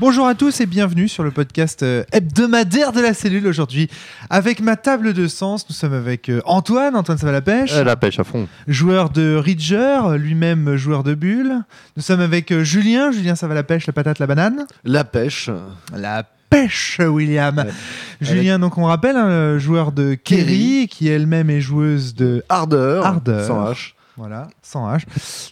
Bonjour à tous et bienvenue sur le podcast euh, hebdomadaire de la cellule aujourd'hui. Avec ma table de sens, nous sommes avec euh, Antoine. Antoine, ça va la pêche Euh, la pêche à fond. Joueur de Ridger, lui-même joueur de Bulle. Nous sommes avec Julien. Julien, ça va la pêche, la patate, la banane La pêche. La pêche, William. Ouais. Julien, donc on rappelle, hein, le joueur de Kerry, qui elle-même est joueuse de Ardeur. Ardeur. Sans H. Voilà, sans H.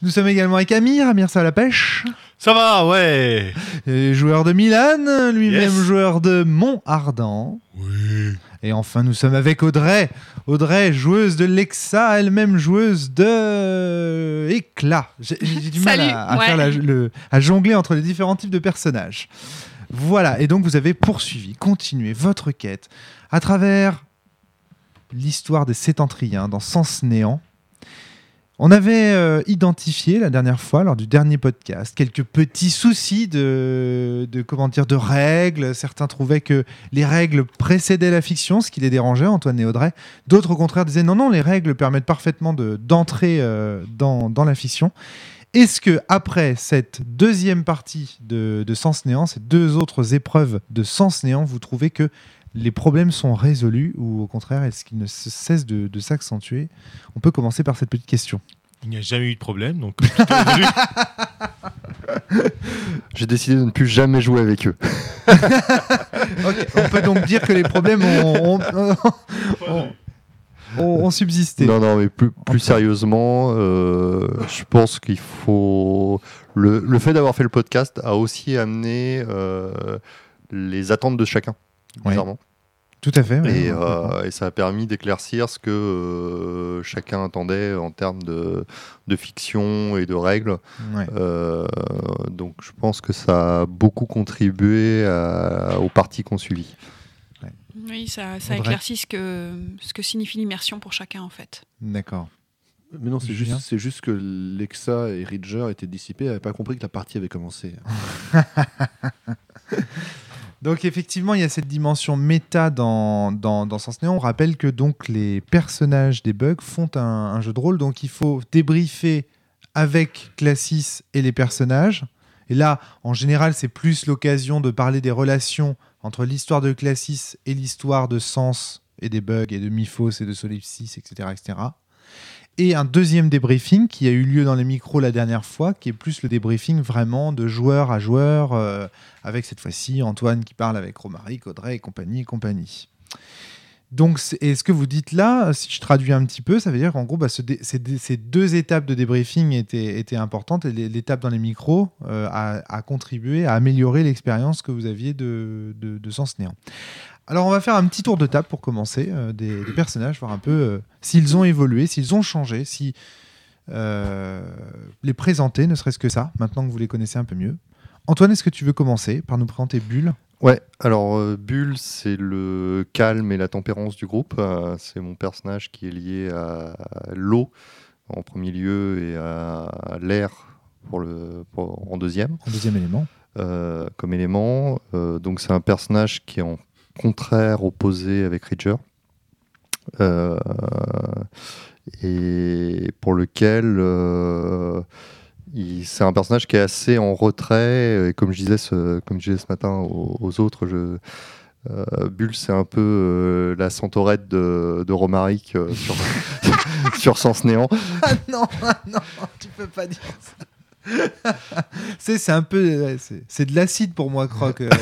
Nous sommes également avec Amir. Amir, ça va la pêche Ça va, ouais. Et joueur de Milan, lui-même Yes. joueur de Mont-Ardent. Oui. Et enfin, nous sommes avec Audrey. Audrey, joueuse de Lexa, elle-même joueuse de Éclat. J'ai j'ai du mal Salut, à, à ouais. faire la- le- à jongler entre les différents types de personnages. Voilà, et donc vous avez poursuivi, continué votre quête à travers l'histoire des Sétentriens dans Sens Néant. On avait euh, identifié la dernière fois, lors du dernier podcast, quelques petits soucis de, comment dire, de règles. Certains trouvaient que les règles précédaient la fiction, ce qui les dérangeait, Antoine et Audrey. D'autres, au contraire, disaient non, non, les règles permettent parfaitement de- d'entrer euh, dans, dans la fiction. Est-ce que après cette deuxième partie de, de Sens Néant, ces deux autres épreuves de Sens Néant, vous trouvez que les problèmes sont résolus ou au contraire, est-ce qu'ils ne se- cessent de, de s'accentuer? On peut commencer par cette petite question. Il n'y a jamais eu de problème, donc résolu. J'ai décidé de ne plus jamais jouer avec eux. On peut donc dire que les problèmes ont, ont- ont- ont- ont subsisté. Non, non, mais plus, sérieusement, euh, je pense qu'il faut. Le, le fait d'avoir fait le podcast a aussi amené euh, les attentes de chacun, Ouais. bizarrement. Tout à fait. ouais. Et, euh, et ça a permis d'éclaircir ce que euh, chacun attendait en termes de, de fiction et de règles. Ouais. Euh, donc je pense que ça a beaucoup contribué à- aux parties qu'on suivit. Oui, ça, éclaircit ce que, ce que signifie l'immersion pour chacun, en fait. D'accord. Mais non, c'est juste, c'est juste que Lexa et Ridger étaient dissipés. N'avait pas compris que la partie avait commencé. Donc effectivement, il y a cette dimension méta dans, dans, Sens Néant. On rappelle que donc les personnages des bugs font un, jeu de rôle, donc il faut débriefer avec Classis et les personnages. Et là, en général, c'est plus l'occasion de parler des relations entre l'histoire de Classis et l'histoire de Sens et des bugs et de Myphos et de Solipsis, etc., etc. Et un deuxième débriefing qui a eu lieu dans les micros la dernière fois, qui est plus le débriefing vraiment de joueur à joueur, euh, avec cette fois-ci Antoine qui parle avec Romaric, Audrey et compagnie et compagnie. Donc, et ce que vous dites là, si je traduis un petit peu, ça veut dire qu'en gros, bah, ces, deux étapes de débriefing étaient, étaient importantes et l'é- l'étape dans les micros euh, a, a contribué à améliorer l'expérience que vous aviez de, de, de Sens Néant. Alors, on va faire un petit tour de table pour commencer euh, des, des personnages, voir un peu euh, s'ils ont évolué, s'ils ont changé, si euh, les présenter, ne serait-ce que ça, maintenant que vous les connaissez un peu mieux. Antoine, est-ce que tu veux commencer par nous présenter Bulle? Ouais, alors euh, Bulle, c'est le calme et la tempérance du groupe. Euh, c'est mon personnage qui est lié à l'eau en premier lieu et à l'air pour le, pour- en deuxième en deuxième élément euh, comme élément. Euh, donc c'est un personnage qui est en contraire opposé avec Ridger. Euh, et pour lequel euh, c'est un personnage qui est assez en retrait et comme je disais ce, matin aux, autres je, euh, Bulle c'est un peu la centaurette de, Romaric sur, sur Sens Néant Ah non, ah non, tu peux pas dire ça. c'est, c'est un peu. c'est, de l'acide pour moi, Croc. euh.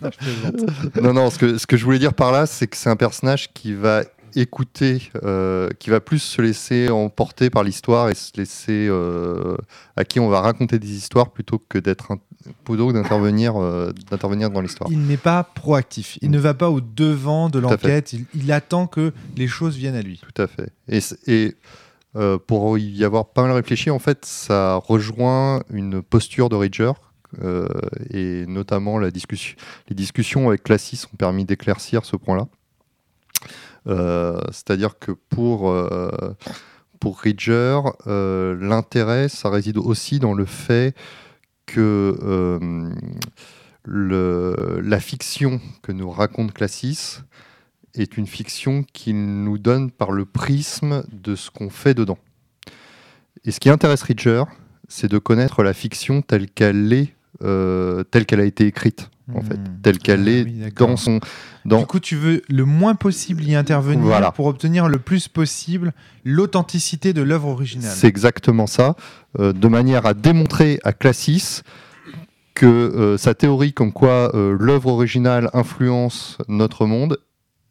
Non, je non, non, ce que, ce que je voulais dire par là, c'est que c'est un personnage qui va écouter, euh, qui va plus se laisser emporter par l'histoire et se laisser. euh, à qui on va raconter des histoires plutôt que d'être. un- que d'intervenir, euh, d'intervenir dans l'histoire. Il n'est pas proactif. Il ne va pas au devant de l'enquête. Il, il attend que les choses viennent à lui. Tout à fait. Et euh, pour y avoir pas mal réfléchi, en fait, ça rejoint une posture de Ridger. euh, et notamment les discussions avec Classis ont permis d'éclaircir ce point-là. Euh, C'est-à-dire que pour, Ridger, l'intérêt, ça réside aussi dans le fait que la fiction que nous raconte Classis est une fiction qu'il nous donne par le prisme de ce qu'on fait dedans. Et ce qui intéresse Ridger, c'est de connaître la fiction telle qu'elle est euh, telle qu'elle a été écrite, en fait, Hmm. telle qu'elle Ah est oui, dans son. Dans... Du coup, tu veux le moins possible y intervenir Voilà. pour obtenir le plus possible l'authenticité de l'œuvre originale. C'est exactement ça, euh, de manière à démontrer à Classis que euh, sa théorie comme quoi l'œuvre originale influence notre monde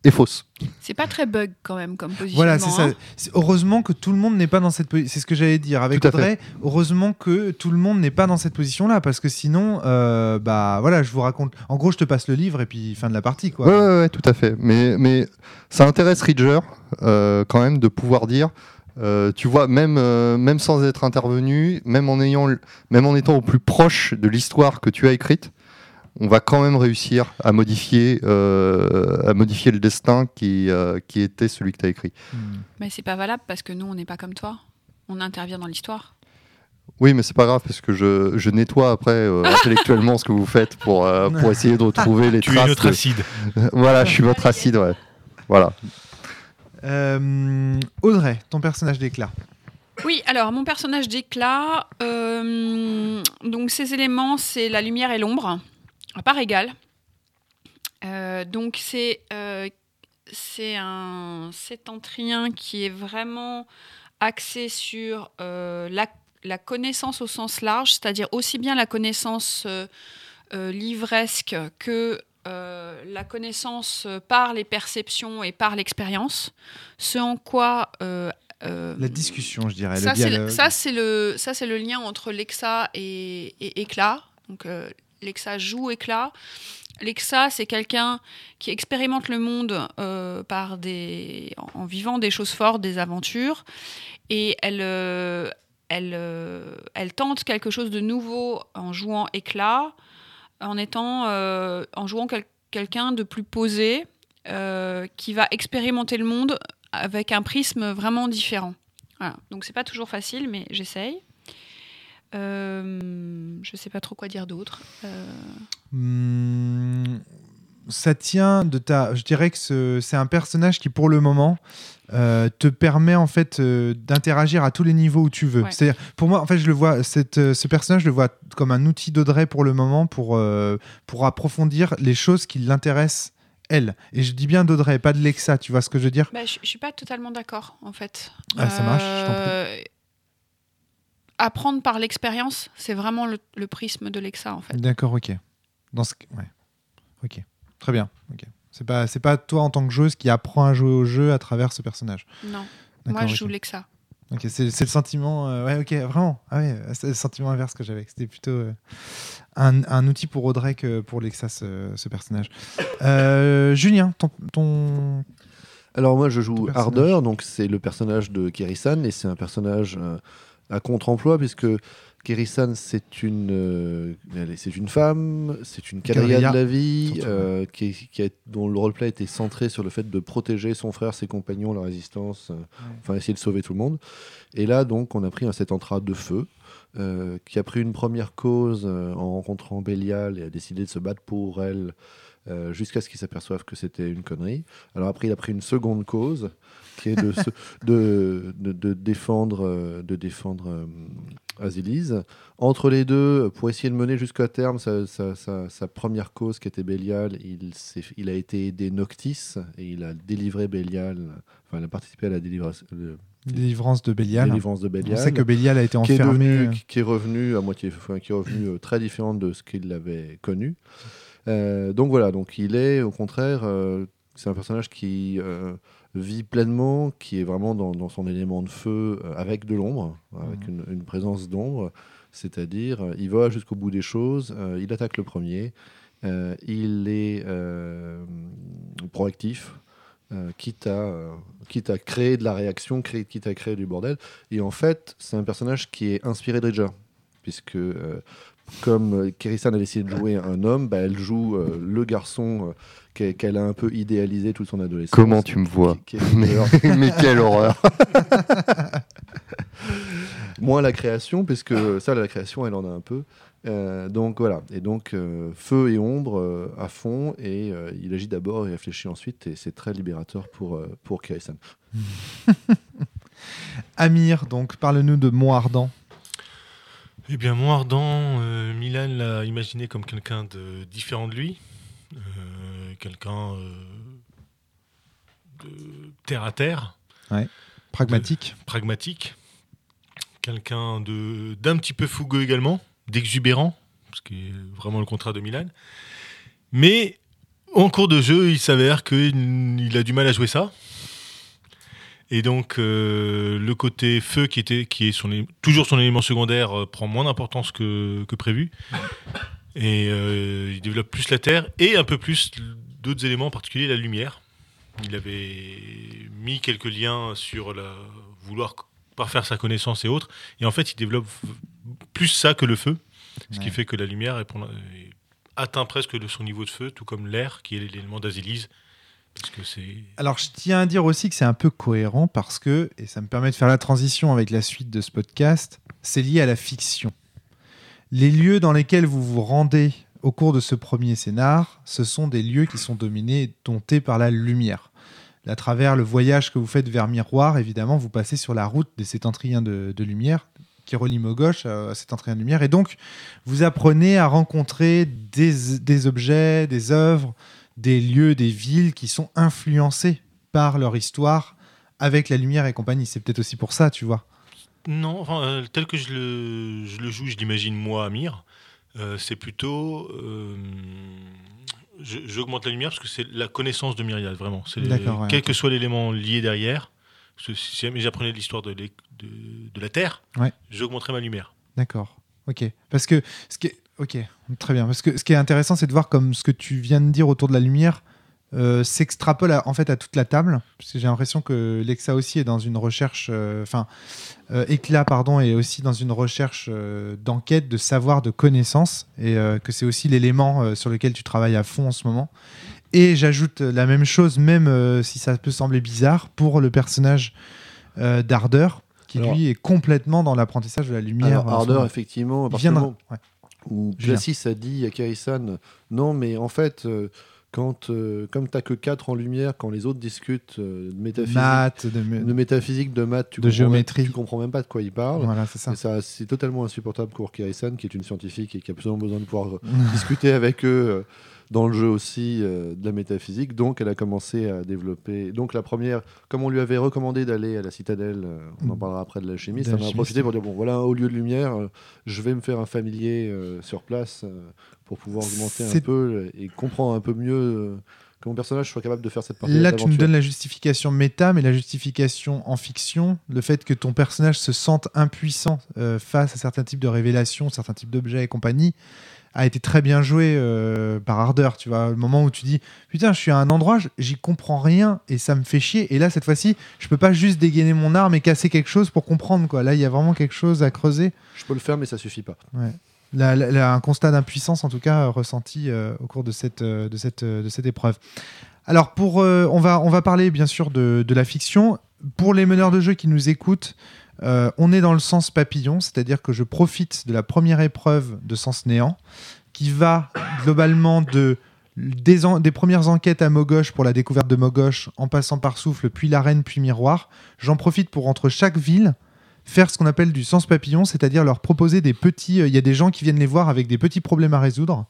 est fausse. C'est pas très bug quand même comme positionnement. Voilà, c'est ça. hein. C'est- Heureusement que tout le monde n'est pas dans cette position. C'est ce que j'allais dire avec. Audrey. Heureusement que tout le monde n'est pas dans cette position-là, parce que sinon, euh, bah voilà, je vous raconte. En gros, je te passe le livre et puis fin de la partie, quoi. Ouais, ouais, ouais, tout à fait. Mais, mais ça intéresse Ridger euh, quand même de pouvoir dire, euh, tu vois, même, euh, même sans être intervenu, même en, ayant, même en étant au plus proche de l'histoire que tu as écrite, on va quand même réussir à modifier, euh, à modifier le destin qui, euh, qui était celui que tu as écrit. Hmm. Mais c'est pas valable parce que nous, on n'est pas comme toi. On intervient dans l'histoire. Oui, mais c'est pas grave parce que je, je nettoie après euh, intellectuellement ce que vous faites pour, euh, pour essayer de retrouver les Tu es traces. notre de- acide. voilà, je suis votre acide, ouais. Voilà. Euh, Audrey, ton personnage d'éclat. Oui, alors mon personnage d'éclat, euh, donc ces éléments, c'est la lumière et l'ombre, à part égale. Euh, donc c'est euh, un septentrien qui est vraiment axé sur euh, la, la connaissance au sens large, c'est-à-dire aussi bien la connaissance livresque que la connaissance par les perceptions et par l'expérience, ce en quoi La discussion, je dirais. ça, c'est le, le, lien entre Lexa et, et Éclat. Donc, Lexa joue Éclat. Lexa, c'est quelqu'un qui expérimente le monde euh, en vivant des choses fortes, des aventures. Et elle, euh, euh, elle tente quelque chose de nouveau en jouant Éclat, en, étant, en jouant quel- quelqu'un de plus posé, qui va expérimenter le monde avec un prisme vraiment différent. Voilà. Donc c'est pas toujours facile, mais j'essaye. Euh, je sais pas trop quoi dire d'autre. Euh, ça tient de ta. Je dirais que ce- c'est un personnage qui, pour le moment, euh, te permet en fait euh, d'interagir à tous les niveaux où tu veux. Ouais. C'est-à-dire, pour moi, en fait, je le vois. Cette, euh, ce personnage, je le vois comme un outil d'Audrey pour le moment pour pour approfondir les choses qui l'intéressent elle. Et je dis bien d'Audrey, pas de Lexa. Tu vois ce que je veux dire? Bah, je, suis pas totalement d'accord en fait. Ah, ça marche, je Apprendre par l'expérience, c'est vraiment le, le prisme de Lexa en fait. D'accord, ok. Dans ce... ouais. Ok. Très bien. Ok. C'est pas c'est pas toi en tant que joueuse qui apprend à jouer au jeu à travers ce personnage. Non, moi je joue Lexa. Ok, c'est le sentiment. euh, ouais, ok, vraiment. Ah ouais, c'est le sentiment inverse que j'avais. C'était plutôt euh, un, un outil pour Audrey que pour Lexa, ce, ce personnage. Euh, Julien, ton, ton- Alors moi je joue. Ardeur, donc c'est le personnage de Kerisan et c'est un personnage euh, à contre-emploi puisque Kerisan c'est une euh, c'est une femme, c'est une quadrilla de la vie euh, qui, est- qui a- dont le roleplay était centré sur le fait de protéger son frère, ses compagnons, la résistance, euh, enfin essayer de sauver tout le monde. Et là donc on a pris un Septentra de feu. euh, qui a pris une première cause euh, en rencontrant Bélial et a décidé de se battre pour elle euh, jusqu'à ce qu'il s'aperçoive que c'était une connerie. Alors après, il a pris une seconde cause, qui est de, se- de, de, de défendre, euh, de défendre euh. Entre les deux, pour essayer de mener jusqu'à terme sa, sa- sa- sa première cause, qui était Bélial, il, a été aidé Noctis et il a délivré Bélial. Enfin, il a participé à la délivrance, le- délivrance de Bélial. délivrance de On Bélial sait que Bélial a été qui est, enfermé. devenu, euh, qui- est revenu à moitié, enfin, qui est revenu très différent de ce qu'il avait connu. Euh, donc voilà, donc il est au contraire, euh, c'est un personnage qui euh, vit pleinement, qui est vraiment dans, dans son élément de feu euh, avec de l'ombre, avec une, une présence d'ombre, c'est-à-dire euh, il va jusqu'au bout des choses, il attaque le premier, il est proactif. euh, quitte, à, euh, quitte à créer de la réaction, créer- quitte à créer du bordel. Et en fait, c'est un personnage qui est inspiré de puisque euh, comme euh, Kerisan a décidé de jouer un homme, bah, elle joue euh, le garçon euh, qu'elle a un peu idéalisé toute son adolescence. Comment tu me vois Qui- qui est mais, mais quelle horreur Moins la création, puisque ça, la création, elle en a un peu. Euh, donc voilà, et donc euh, feu et ombre euh, à fond, et euh, il agit d'abord et réfléchit ensuite, et c'est très libérateur pour, euh, pour Kerisan. Amir, donc parle-nous de Mont Ardent. Eh bien, mon ardent, euh, Milan l'a imaginé comme quelqu'un de différent de lui, euh, quelqu'un euh, de terre à terre, Pragmatique. pragmatique, quelqu'un de d'un petit peu fougueux également, d'exubérant, ce qui est vraiment le contrat de Milan. Mais en cours de jeu, il s'avère qu'il il a du mal à jouer ça. Et donc euh, le côté feu qui était qui est son toujours son élément secondaire euh, prend moins d'importance que, que prévu. Et euh, il développe plus la terre et un peu plus d'autres éléments, en particulier la lumière. Il avait mis quelques liens sur la vouloir parfaire sa connaissance et autres. Et en fait, il développe plus ça que le feu, ce qui fait que la lumière est pour l'in- est- atteint presque de son niveau de feu, tout comme l'air, qui est l'élément d'Azélise. Alors, je tiens à dire aussi que c'est un peu cohérent parce que, et ça me permet de faire la transition avec la suite de ce podcast, c'est lié à la fiction. Les lieux dans lesquels vous vous rendez au cours de ce premier scénar, ce sont des lieux qui sont dominés et domptés par la lumière. À travers le voyage que vous faites vers Miroir, évidemment, vous passez sur la route des septentriens de, lumière qui relie Mogoche à septentriens de lumière. Et donc, vous apprenez à rencontrer des, des objets, des œuvres, des lieux, des villes qui sont influencés par leur histoire avec la lumière et compagnie. C'est peut-être aussi pour ça, tu vois. Non, enfin, euh, tel que je le, je le joue, je l'imagine moi, Amir, euh, c'est plutôt. euh, J'augmente la lumière parce que c'est la connaissance de Myriad, vraiment. C'est ouais, quel que soit l'élément lié derrière. Si jamais j'apprenais l'histoire de, l'é- de, de la Terre, Ouais. j'augmenterais ma lumière. D'accord. Ok. Parce que ce qui est... Ok, très bien. Parce que ce qui est intéressant, c'est de voir comme ce que tu viens de dire autour de la lumière euh, s'extrapole en fait à toute la table. Parce que j'ai l'impression que Lexa aussi est dans une recherche, euh, enfin, euh, Éclat, pardon, est aussi dans une recherche d'enquête, de savoir, de connaissance, et que c'est aussi l'élément sur lequel tu travailles à fond en ce moment. Et j'ajoute la même chose, même si ça peut sembler bizarre, pour le personnage d'Ardeur, qui Alors- lui est complètement dans l'apprentissage de la lumière. Alors, Ardeur, effectivement, Il moment ouais. Où. Glacis a dit à Kaisan non mais en fait euh, quand euh, comme t'as que 4 en lumière quand les autres discutent euh, de métaphysique de, de métaphysique de maths tu de comprends géométrie. même, tu comprends même pas de quoi il parle Voilà, c'est ça. Totalement insupportable pour Kaisan qui est une scientifique et qui a absolument besoin de pouvoir discuter avec eux euh, dans le jeu aussi euh, de la métaphysique. Donc, elle a commencé à développer. Donc, la première, comme on lui avait recommandé d'aller à la citadelle, euh, on en Mm. parlera après de l'alchimie, De ça m'a profité pour dire bon, voilà un haut lieu de lumière, euh, je vais me faire un familier sur place pour pouvoir augmenter un peu et comprendre un peu mieux que mon personnage soit capable de faire cette partie Là, tu nous donnes la justification méta, mais la justification en fiction, le fait que ton personnage se sente impuissant euh, face à certains types de révélations, certains types d'objets et compagnie, a été très bien joué euh, par Ardeur. Tu vois, le moment où tu dis putain, je suis à un endroit, j'y comprends rien et ça me fait chier. Et là, cette fois-ci, je peux pas juste dégainer mon arme et casser quelque chose pour comprendre quoi. Là, il y a vraiment quelque chose à creuser. Je peux le faire, mais ça suffit pas. La- la- un constat d'impuissance, en tout cas, euh, ressenti euh, au cours de cette, de cette, de cette épreuve. Alors, pour, euh, on, va, on va parler bien sûr de, de la fiction. Pour les meneurs de jeu qui nous écoutent, euh, on est dans le sens papillon, c'est-à-dire que je profite de la première épreuve de sens néant, qui va globalement de, des, premières enquêtes à Mogoche pour la découverte de Mogoche, en passant par Souffle, puis l'arène, puis Miroir. J'en profite pour, entre chaque ville, faire ce qu'on appelle du sens papillon, c'est-à-dire leur proposer des petits. euh, Il y a des gens qui viennent les voir avec des petits problèmes à résoudre.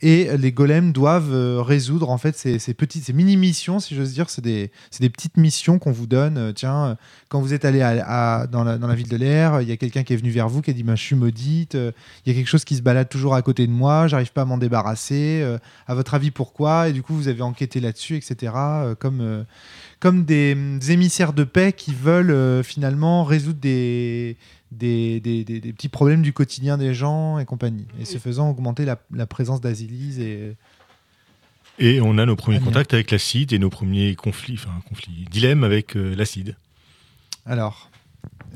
Et les golems doivent euh, résoudre en fait ces, petites, ces mini missions, si j'ose dire. C'est des, des petites missions qu'on vous donne. Euh, tiens, euh, quand vous êtes allé à- dans, la, ville de l'air, il y a quelqu'un qui est venu vers vous qui a dit Je suis maudite. Il y a quelque chose qui se balade toujours à côté de moi. J'arrive pas à m'en débarrasser. à votre avis, pourquoi? Et du coup, vous avez enquêté là-dessus, etc. comme, comme des, des émissaires de paix qui veulent finalement résoudre des, des, des- des- des petits problèmes du quotidien des gens et compagnie. Et ce faisant, augmenter la, la présence d'Azilise et. Et on a nos premiers contacts avec l'acide et nos premiers conflits, enfin conflits, dilemmes avec euh, l'acide. Alors,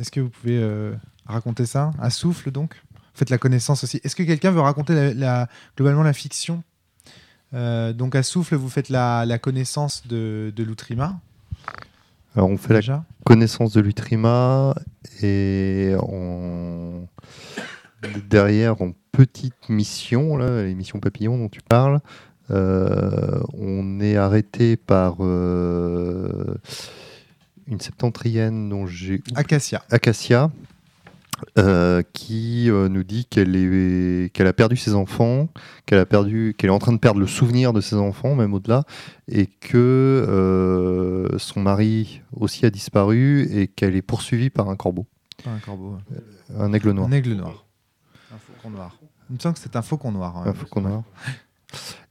est-ce que vous pouvez euh, raconter ça? À souffle, donc? Faites la connaissance aussi. Est-ce que quelqu'un veut raconter la, la- globalement la fiction? Euh, Donc, à souffle, vous faites la, la connaissance de, de l'Outrima, Alors, on fait la connaissance de l'Utrima et en... derrière en petite mission, là, les missions papillons dont tu parles, euh, on est arrêté par euh, une septentrienne dont j'ai Acacia. Acacia, euh, qui euh, nous dit qu'elle est qu'elle a perdu ses enfants, qu'elle a perdu, qu'elle est en train de perdre le souvenir de ses enfants, même au-delà, et que euh, son mari aussi a disparu et qu'elle est poursuivie par un corbeau, Pas un corbeau. ouais. un aigle noir. Un aigle noir. Un faucon noir. Il me semble que c'est un faucon noir. ouais. Un faucon noir.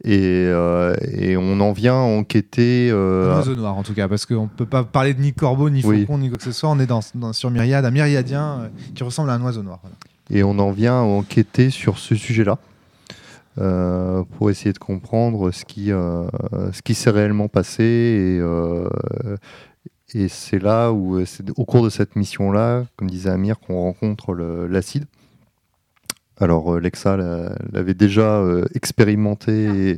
Et, euh, et on en vient à enquêter. euh, Un oiseau noir en tout cas, parce qu'on ne peut pas parler de ni corbeau, ni Oui. faucon, ni quoi que ce soit. On est dans, dans- sur Myriade, un myriadien euh, qui ressemble à un oiseau noir. voilà. Et on en vient à enquêter sur ce sujet-là euh, pour essayer de comprendre ce qui, euh, ce qui s'est réellement passé. Et, euh, et c'est là où, au cours de cette mission-là, comme disait Amir, qu'on rencontre l'acide. Alors, euh, Lexa l'a- l'avait déjà euh, expérimenté et,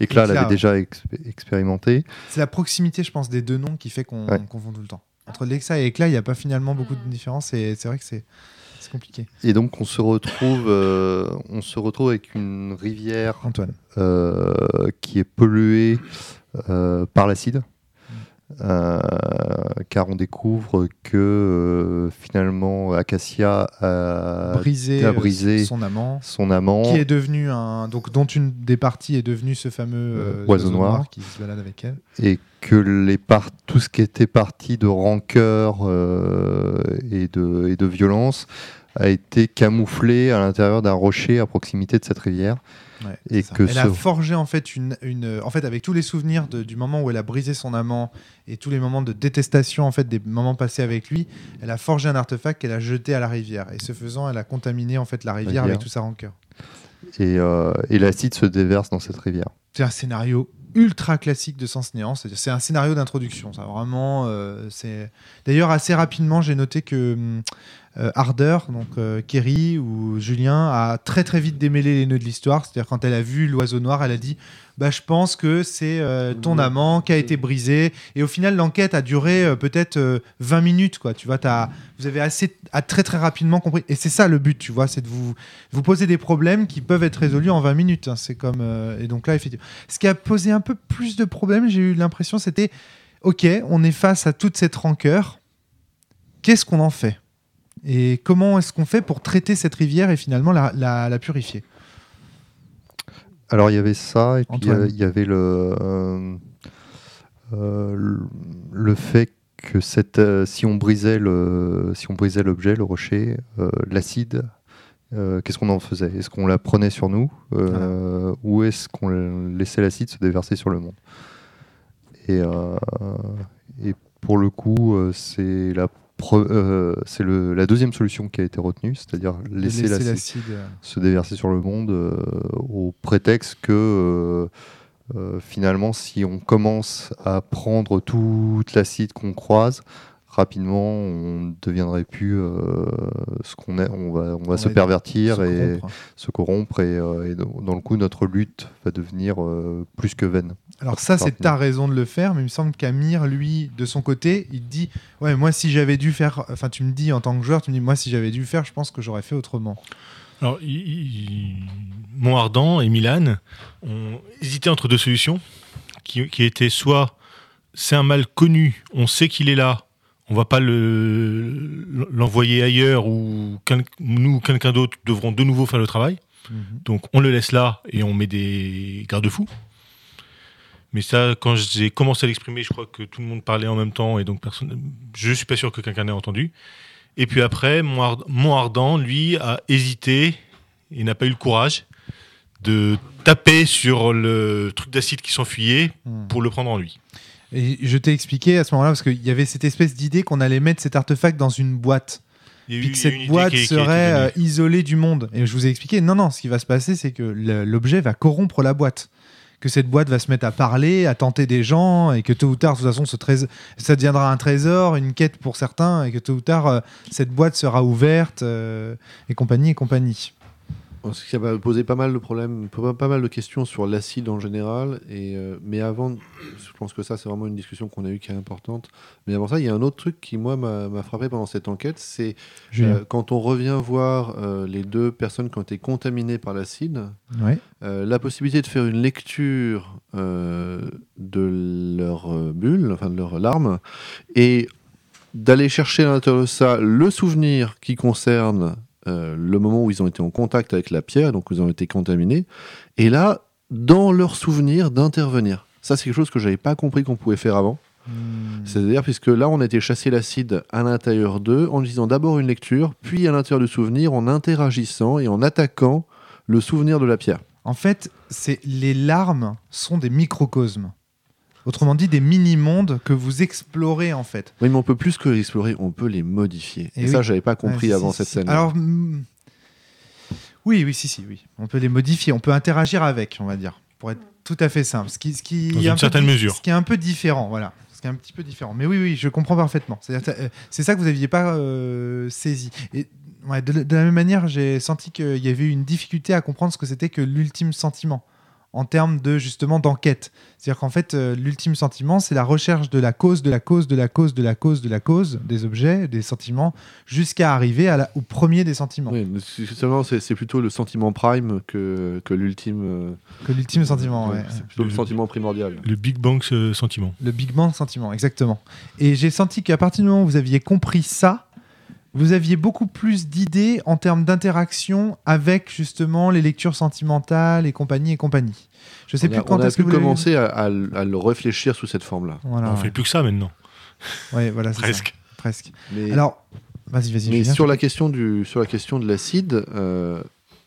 et Cla Ekla, l'avait déjà ex- expérimenté. C'est la proximité, je pense, des deux noms qui fait qu'on Ouais. confond tout le temps. Entre Lexa et Ekla, il n'y a pas finalement beaucoup de différence et c'est vrai que c'est compliqué. Et donc, on se retrouve, euh, on se retrouve avec une rivière Antoine. euh, qui est pollué euh, par l'acide. Euh, car on découvre que euh, finalement Acacia a brisé, a euh, brisé son amant. son amant Qui est devenu un. Donc, dont une des parties est devenue ce fameux euh, Oiseau noir. qui se balade avec elle. et que les par- tout ce qui était parti de rancœur et, de, et de violence a été camouflé à l'intérieur d'un rocher à proximité de cette rivière. Ouais, Et que elle ce- a forgé en fait une, une en fait avec tous les souvenirs de- du moment où elle a brisé son amant et tous les moments de détestation en fait des moments passés avec lui, elle a forgé un artefact qu'elle a jeté à la rivière et ce faisant elle a contaminé en fait la rivière, Rivière. avec toute sa rancœur. Et, euh, et l'acide se déverse dans cette rivière. C'est un scénario ultra classique de Sens Néant, c'est un scénario d'introduction, ça vraiment euh, c'est d'ailleurs assez rapidement j'ai noté que euh, Harder, donc euh, Kerry ou Julien a très très vite démêlé les nœuds de l'histoire, c'est-à-dire quand elle a vu l'oiseau noir, elle a dit bah je pense que c'est euh, ton amant qui a été brisé et au final l'enquête a duré euh, peut-être euh, 20 minutes quoi, tu vois, t'as- vous avez assez à très très rapidement compris. Et c'est ça le but, tu vois, c'est de vous vous poser des problèmes qui peuvent être résolus en 20 minutes, hein. c'est comme et donc là effectivement ce qui a posé un peu plus de problèmes, j'ai eu l'impression, c'était ok, on est face à toute cette rancœur. Qu'est-ce qu'on en fait? Et comment est-ce qu'on fait pour traiter cette rivière et finalement la, la- la purifier? Alors il y avait ça, et puis il y Antoine. avait- il y avait le, euh, euh, le- fait que cette, euh, si on brisait le, si on brisait l'objet, le rocher, euh, l'acide, euh, qu'est-ce qu'on en faisait? Est-ce qu'on la prenait sur nous? Euh, ou est-ce qu'on laissait l'acide se déverser sur le monde? Et, euh, et pour le coup, euh, c'est la euh, c'est la deuxième solution qui a été retenue, c'est-à-dire laisser, laisser l'acide euh, se déverser sur le monde euh, au prétexte que euh, finalement, si on commence à prendre toute l'acide qu'on croise, rapidement, on ne deviendrait plus euh, ce qu'on est. On va, on va On se pervertir se et corrompre. se corrompre, et, euh, et dans le coup, notre lutte va devenir euh, plus que vaine. Alors ça, c'est ta raison de le faire, mais il me semble qu'Amir, lui, de son côté, il dit, ouais, moi, si j'avais dû faire, enfin, tu me dis en tant que joueur, tu me dis, moi, si j'avais dû faire, je pense que j'aurais fait autrement. Alors, il- et Milan ont hésité entre deux solutions qui, qui étaient soit c'est un mal connu, on sait qu'il est là, on va pas le- l'envoyer ailleurs ou nous ou quelqu'un d'autre devront de nouveau faire le travail. Donc on le laisse là et on met des garde-fous. Mais ça, quand j'ai commencé à l'exprimer, je crois que tout le monde parlait en même temps et donc personne. Je suis pas sûr que quelqu'un ait entendu. Et puis après, Montard- Montardin, lui, a hésité et n'a pas eu le courage de taper sur le truc d'acide qui s'enfuyait Hmm. pour le prendre en lui. Et je t'ai expliqué à ce moment-là, parce qu'il y avait cette espèce d'idée qu'on allait mettre cet artefact dans une boîte. Eu- puis que cette boîte qui- serait euh, isolée du monde. Et je vous ai expliqué, non, non, ce qui va se passer, c'est que l'objet va corrompre la boîte. Que cette boîte va se mettre à parler, à tenter des gens, et que tôt ou tard, de toute façon, ce trésor, ça deviendra un trésor, une quête pour certains, et que tôt ou tard, euh, cette boîte sera ouverte, euh, et compagnie, et compagnie. Qui va poser pas mal de problèmes, pas mal de questions sur l'acide en général. Et, euh, mais avant, je pense que ça, c'est vraiment une discussion qu'on a eue qui est importante. Mais avant ça, il y a un autre truc qui, moi, m'a frappé pendant cette enquête. C'est euh, quand on revient voir euh, les deux personnes qui ont été contaminées par l'acide, Ouais. la possibilité de faire une lecture de leur bulle, enfin de leur larme, et d'aller chercher à l'intérieur de ça le souvenir qui concerne euh, le moment où ils ont été en contact avec la pierre, donc ils ont été contaminés, et là, dans leur souvenir, d'intervenir. Ça, c'est quelque chose que j'avais pas compris qu'on pouvait faire avant. Hmm. C'est-à-dire, puisque là, on a été chasser l'acide à l'intérieur d'eux, en disant d'abord une lecture, puis à l'intérieur du souvenir, en interagissant et en attaquant le souvenir de la pierre. En fait, c'est les larmes sont des microcosmes. Autrement dit, des mini-mondes que vous explorez en fait. Oui, mais on peut plus que les explorer, on peut les modifier. Et, Et ça, oui. j'avais pas compris si, avant si, cette si. scène. Alors, hmm, oui, oui, si, si, oui. On peut les modifier, on peut interagir avec, on va dire, pour être tout à fait simple. Ce qui, ce qui Dans est une un peu certaine di- mesure. Ce qui est un peu différent, voilà. Ce qui est un petit peu différent. Mais oui, oui, je comprends parfaitement. C'est-à-dire, euh, C'est ça que vous n'aviez pas euh, saisi. Et ouais, de, de la même manière, j'ai senti qu'il y avait eu une difficulté à comprendre ce que c'était que l'ultime sentiment en termes de justement d'enquête. C'est-à-dire qu'en fait, euh, l'ultime sentiment, c'est la recherche de la cause, de la cause, de la cause, de la cause, de la cause des objets, des sentiments, jusqu'à arriver à la- au premier des sentiments. Oui, justement, c'est plutôt le sentiment prime que, que l'ultime. euh, Que l'ultime sentiment, ouais. C'est plutôt le Le- sentiment primordial. Le Big Bang sentiment. Le Big Bang sentiment, exactement. Et j'ai senti qu'à partir du moment où vous aviez compris ça, vous aviez beaucoup plus d'idées en termes d'interaction avec justement les lectures sentimentales et compagnie et compagnie. Je sais on plus a, quand on a est-ce que vous commencer à, à le- à le réfléchir sous cette forme-là. Voilà, on ouais. fait plus que ça maintenant. Ouais, voilà, ça. Presque. Presque. Mais, Alors, vas-y, vas-y. mais sur, la question du, sur la question de l'acide, euh,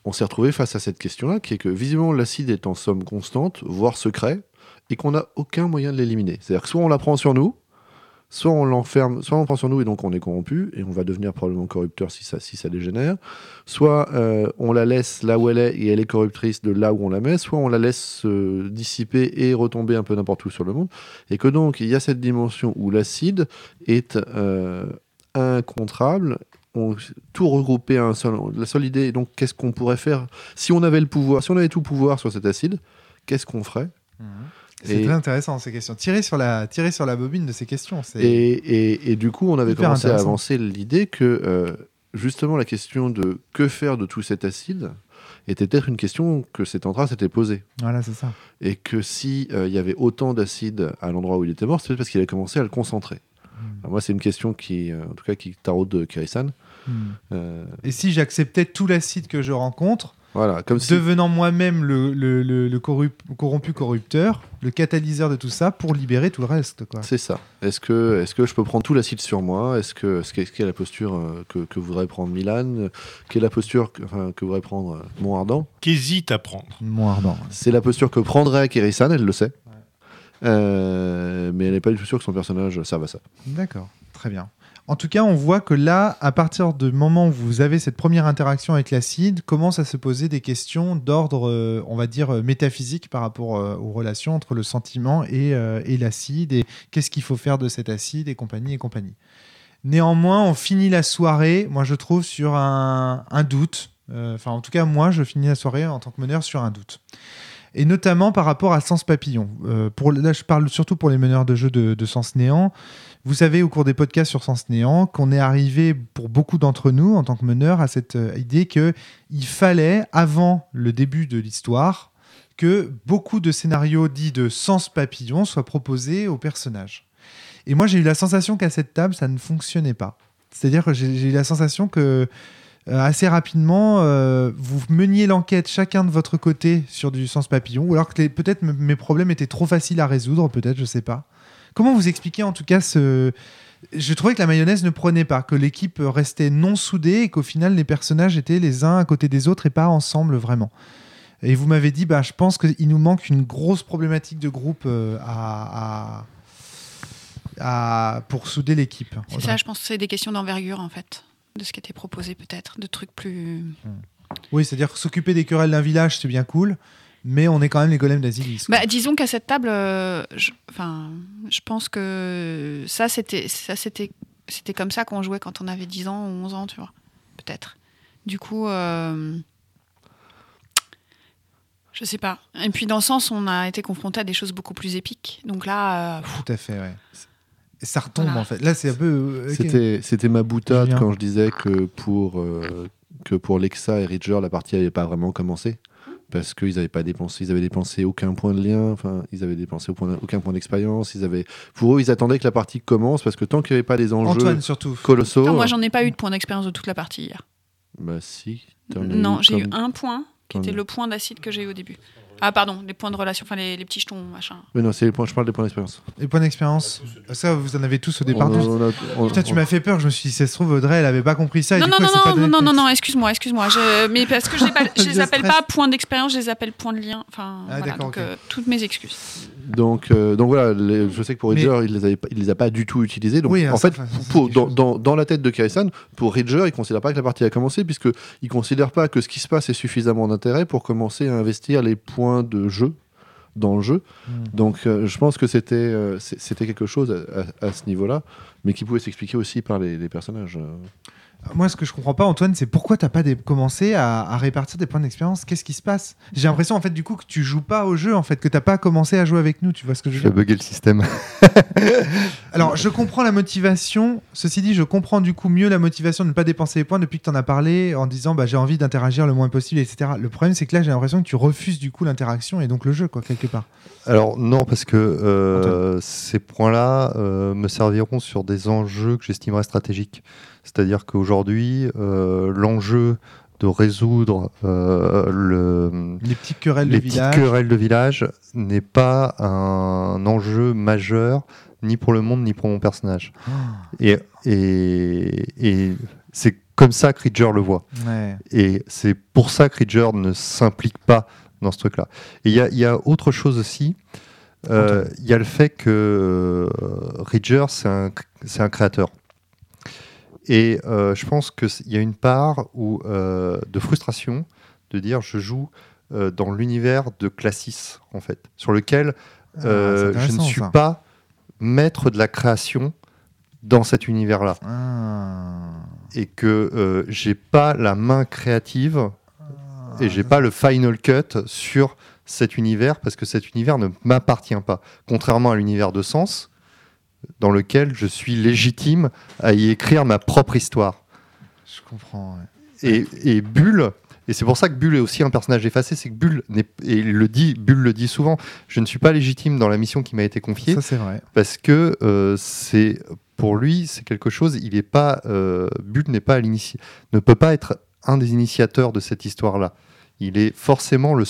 on s'est retrouvé face à cette question-là, qui est que visiblement l'acide est en somme constante, voire secret, et qu'on n'a aucun moyen de l'éliminer. C'est-à-dire que soit on la prend sur nous, soit on l'enferme, soit on prend sur nous et donc on est corrompu et on va devenir probablement corrupteur si ça, si ça dégénère, soit euh, on la laisse là où elle est et elle est corruptrice de là où on la met, soit on la laisse se dissiper et retomber un peu n'importe où sur le monde, et que donc il y a cette dimension où l'acide est euh, incontrable. On, tout regroupé à un seul. La seule idée, est donc, qu'est-ce qu'on pourrait faire si on avait le pouvoir, si on avait tout pouvoir sur cet acide, qu'est-ce qu'on ferait? Mhm. C'est très intéressant ces questions. Tirer sur la, tirer sur la bobine de ces questions. c'est- Et, et- et du coup, on avait commencé à avancer l'idée que euh, justement la question de que faire de tout cet acide était peut-être une question que cet Antra s'était posée. Voilà, c'est ça. Et que si euh, il y avait autant d'acide à l'endroit où il était mort, c'était parce qu'il a commencé à le concentrer. Alors moi, c'est une question qui, euh, en tout cas, qui taraude Kirisan. Mhm. Euh, Et si j'acceptais tout l'acide que je rencontre, voilà, comme si devenant moi-même le, le, le- le corrup- corrompu corrupteur, le catalyseur de tout ça pour libérer tout le reste. C'est ça. Est-ce que, est que je peux prendre tout l'acide sur moi? Est-ce que, est la posture euh, que, que voudrait prendre Milan? Quelle est la posture que, enfin, que voudrait prendre euh, Mont Ardent Qu'hésite à prendre. Mon ardent. C'est la posture que prendrait Kirisan, elle le sait. Euh, mais elle n'est pas du tout sûre que son personnage serve à ça. D'accord, très bien. En tout cas, on voit que là, à partir du moment où vous avez cette première interaction avec l'acide, commence à se poser des questions d'ordre, euh, on va dire, euh, métaphysique par rapport euh, aux relations entre le sentiment et, l'acide, et qu'est-ce qu'il faut faire de cet acide, et compagnie, et compagnie. Néanmoins, on finit la soirée, moi je trouve, sur un, doute. Enfin, en tout cas, moi, je finis la soirée en tant que meneur sur un doute. Et notamment par rapport à Sens Papillon. Là, je parle surtout pour les meneurs de jeux de, de Sens Néant. Vous savez, au cours des podcasts sur Sens Néant, qu'on est arrivé, pour beaucoup d'entre nous, en tant que meneurs, à cette euh, idée que il fallait, avant le début de l'histoire, que beaucoup de scénarios dits de Sens Papillon soient proposés aux personnages. Et moi, j'ai eu la sensation qu'à cette table, ça ne fonctionnait pas. C'est-à-dire que j'ai eu la sensation que euh, assez rapidement, euh, vous meniez l'enquête chacun de votre côté sur du sens papillon, ou alors que peut-être mes problèmes étaient trop faciles à résoudre, peut-être, je sais pas. Comment vous expliquez en tout cas ce... Je trouvais que la mayonnaise ne prenait pas, que l'équipe restait non soudée et qu'au final les personnages étaient les uns à côté des autres et pas ensemble vraiment. Et vous m'avez dit, bah, je pense qu'il nous manque une grosse problématique de groupe euh, à, à- à- pour souder l'équipe. C'est ça, je pense que c'est des questions d'envergure en fait, de ce qui était proposé peut-être, de trucs plus. Oui, c'est-à-dire que s'occuper des querelles d'un village, c'est bien cool, mais on est quand même les golems d'Asilis. Bah, disons qu'à cette table, euh, je, enfin, je pense que ça c'était, ça c'était, c'était comme ça qu'on jouait quand on avait 10 ans ou 11 ans, tu vois, peut-être. Du coup, euh, je sais pas. Et puis dans le sens, on a été confronté à des choses beaucoup plus épiques. Donc là, euh, Tout à fait, ouais. Ça retombe Voilà. en fait. Là, c'est un peu. euh, ok. C'était, c'était ma boutade quand je disais que pour, euh, que pour Lexa et Ridger, la partie n'avait pas vraiment commencé. Parce qu'ils n'avaient pas dépensé, ils avaient dépensé aucun point de lien, enfin, ils avaient dépensé au point- aucun point d'expérience. Ils avaient, pour eux, ils attendaient que la partie commence parce que tant qu'il n'y avait pas des enjeux Antoine surtout. colossaux, Non, moi, j'en ai pas eu de point d'expérience de toute la partie hier. bah si. t'en as Non, j'ai eu un point qui était le point d'acide que j'ai eu au début. Ah, pardon, les points de relation, enfin les, les petits jetons, machin. Oui, non, c'est les points, je parle des points d'expérience. Et points d'expérience. Ça, vous en avez tous au départ. On- on a- on- Putain, tu on- m'as fait peur. Je me suis dit, ça se trouve, Audrey, elle avait pas compris ça. et Non, du non, coup, non, elle s'est pas non, non, non, non, excuse-moi, excuse-moi. Je... Mais parce que je, les, pas- je les appelle pas points d'expérience, je les appelle points de lien. Enfin, Ah, voilà, d'accord, donc euh, toutes mes excuses. Donc, euh, donc voilà, les- je sais que pour Mais- Ridger, il les avait il les a pas du tout utilisés. Donc Oui, en ça, fait, pour- dans, chose. dans- dans la tête de Kaisan, pour Ridger, il considère pas que la partie a commencé puisque il considère pas que ce qui se passe est suffisamment d'intérêt pour commencer à investir les points de jeu dans le jeu. Hmm. Donc euh, je pense que c'était euh, c'était quelque chose à, à- à ce niveau-là, mais qui pouvait s'expliquer aussi par les, les personnages. Moi, ce que je comprends pas, Antoine, c'est pourquoi t'as pas des- commencé à, à répartir des points d'expérience? Qu'est-ce qui se passe? J'ai l'impression, en fait, du coup, que tu joues pas au jeu, en fait, que t'as pas commencé à jouer avec nous. Tu vois ce que je Je veux dire? bugger le système. Alors, je comprends la motivation. Ceci dit, je comprends du coup mieux la motivation de ne pas dépenser les points depuis que t'en as parlé, en disant, bah, j'ai envie d'interagir le moins possible, etc. Le problème, c'est que là, j'ai l'impression que tu refuses du coup l'interaction et donc le jeu, quoi, quelque part. Alors non, parce que euh, ces points-là euh, me serviront sur des enjeux que j'estimerais stratégiques. C'est-à-dire qu'aujourd'hui, euh, l'enjeu de résoudre euh, le, Les petites querelles les de petites village. querelles de village n'est pas un enjeu majeur, ni pour le monde, ni pour mon personnage. Oh, Et, et, et c'est comme ça que Ridger le voit. ouais. Et c'est pour ça que Ridger ne s'implique pas dans ce truc-là. Et il y a, il y a autre chose aussi. Euh, Il y a le fait que euh, Ridger, c'est un, c'est un créateur. Et euh, je pense qu'il y a une part où, euh, de frustration de dire je joue euh, dans l'univers de Classis, en fait, sur lequel Ah, je ne suis ça. pas maître de la création dans cet univers-là Ah. et que j'ai pas la main créative et j'ai Ah, pas le final cut sur cet univers parce que cet univers ne m'appartient pas. Contrairement à l'univers de Sens, dans lequel je suis légitime à y écrire ma propre histoire. Je comprends. ouais. Et, et Bulle, et c'est pour ça que Bulle est aussi un personnage effacé, c'est que Bulle, et il le dit, Bulle le dit souvent, je ne suis pas légitime dans la mission qui m'a été confiée Ça, c'est vrai. parce que euh, c'est pour lui c'est quelque chose il est pas euh, Bulle n'est pas à ne peut pas être un des initiateurs de cette histoire là il est forcément le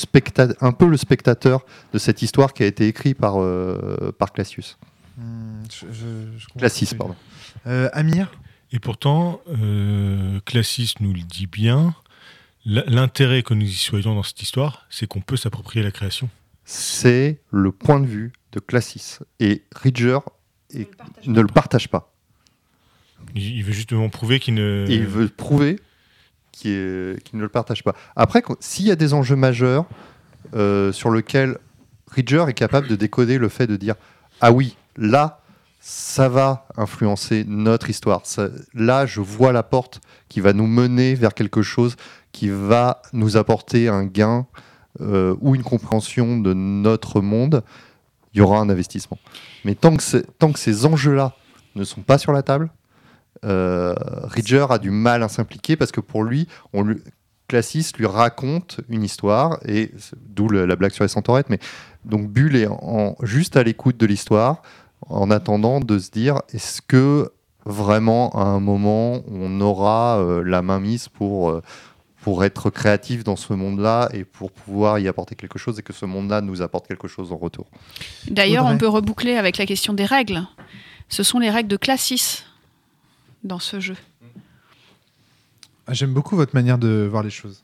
un peu le spectateur de cette histoire qui a été écrite par euh, par Classius Hmm, je- je- je comprends Classis pardon. Euh, Amir Et pourtant, euh, Classis nous le dit bien, l'intérêt que nous y soyons dans cette histoire, c'est qu'on peut s'approprier la création. c'est le point de vue de Classis et Ridger et- ne le partage pas Il, veut justement prouver qu'il ne... et il veut prouver qu'il ne le partage pas. Après, s'il y a des enjeux majeurs euh, sur lesquels Ridger est capable de décoder le fait de dire Ah oui, là, ça va influencer notre histoire. Là, je vois la porte qui va nous mener vers quelque chose qui va nous apporter un gain euh, ou une compréhension de notre monde. Il y aura un investissement. Mais tant que, tant que ces enjeux-là ne sont pas sur la table, euh, Ridger a du mal à s'impliquer parce que pour lui, on lui Classis lui raconte une histoire et d'où la blague sur les centaurettes. Mais donc Bull est juste à l'écoute de l'histoire en attendant de se dire est-ce que vraiment à un moment on aura euh, la main mise pour euh, pour être créatif dans ce monde-là et pour pouvoir y apporter quelque chose et que ce monde-là nous apporte quelque chose en retour? D'ailleurs, Audrey. on peut reboucler avec la question des règles. Ce sont les règles de Classis dans ce jeu. Ah, J'aime beaucoup votre manière de voir les choses.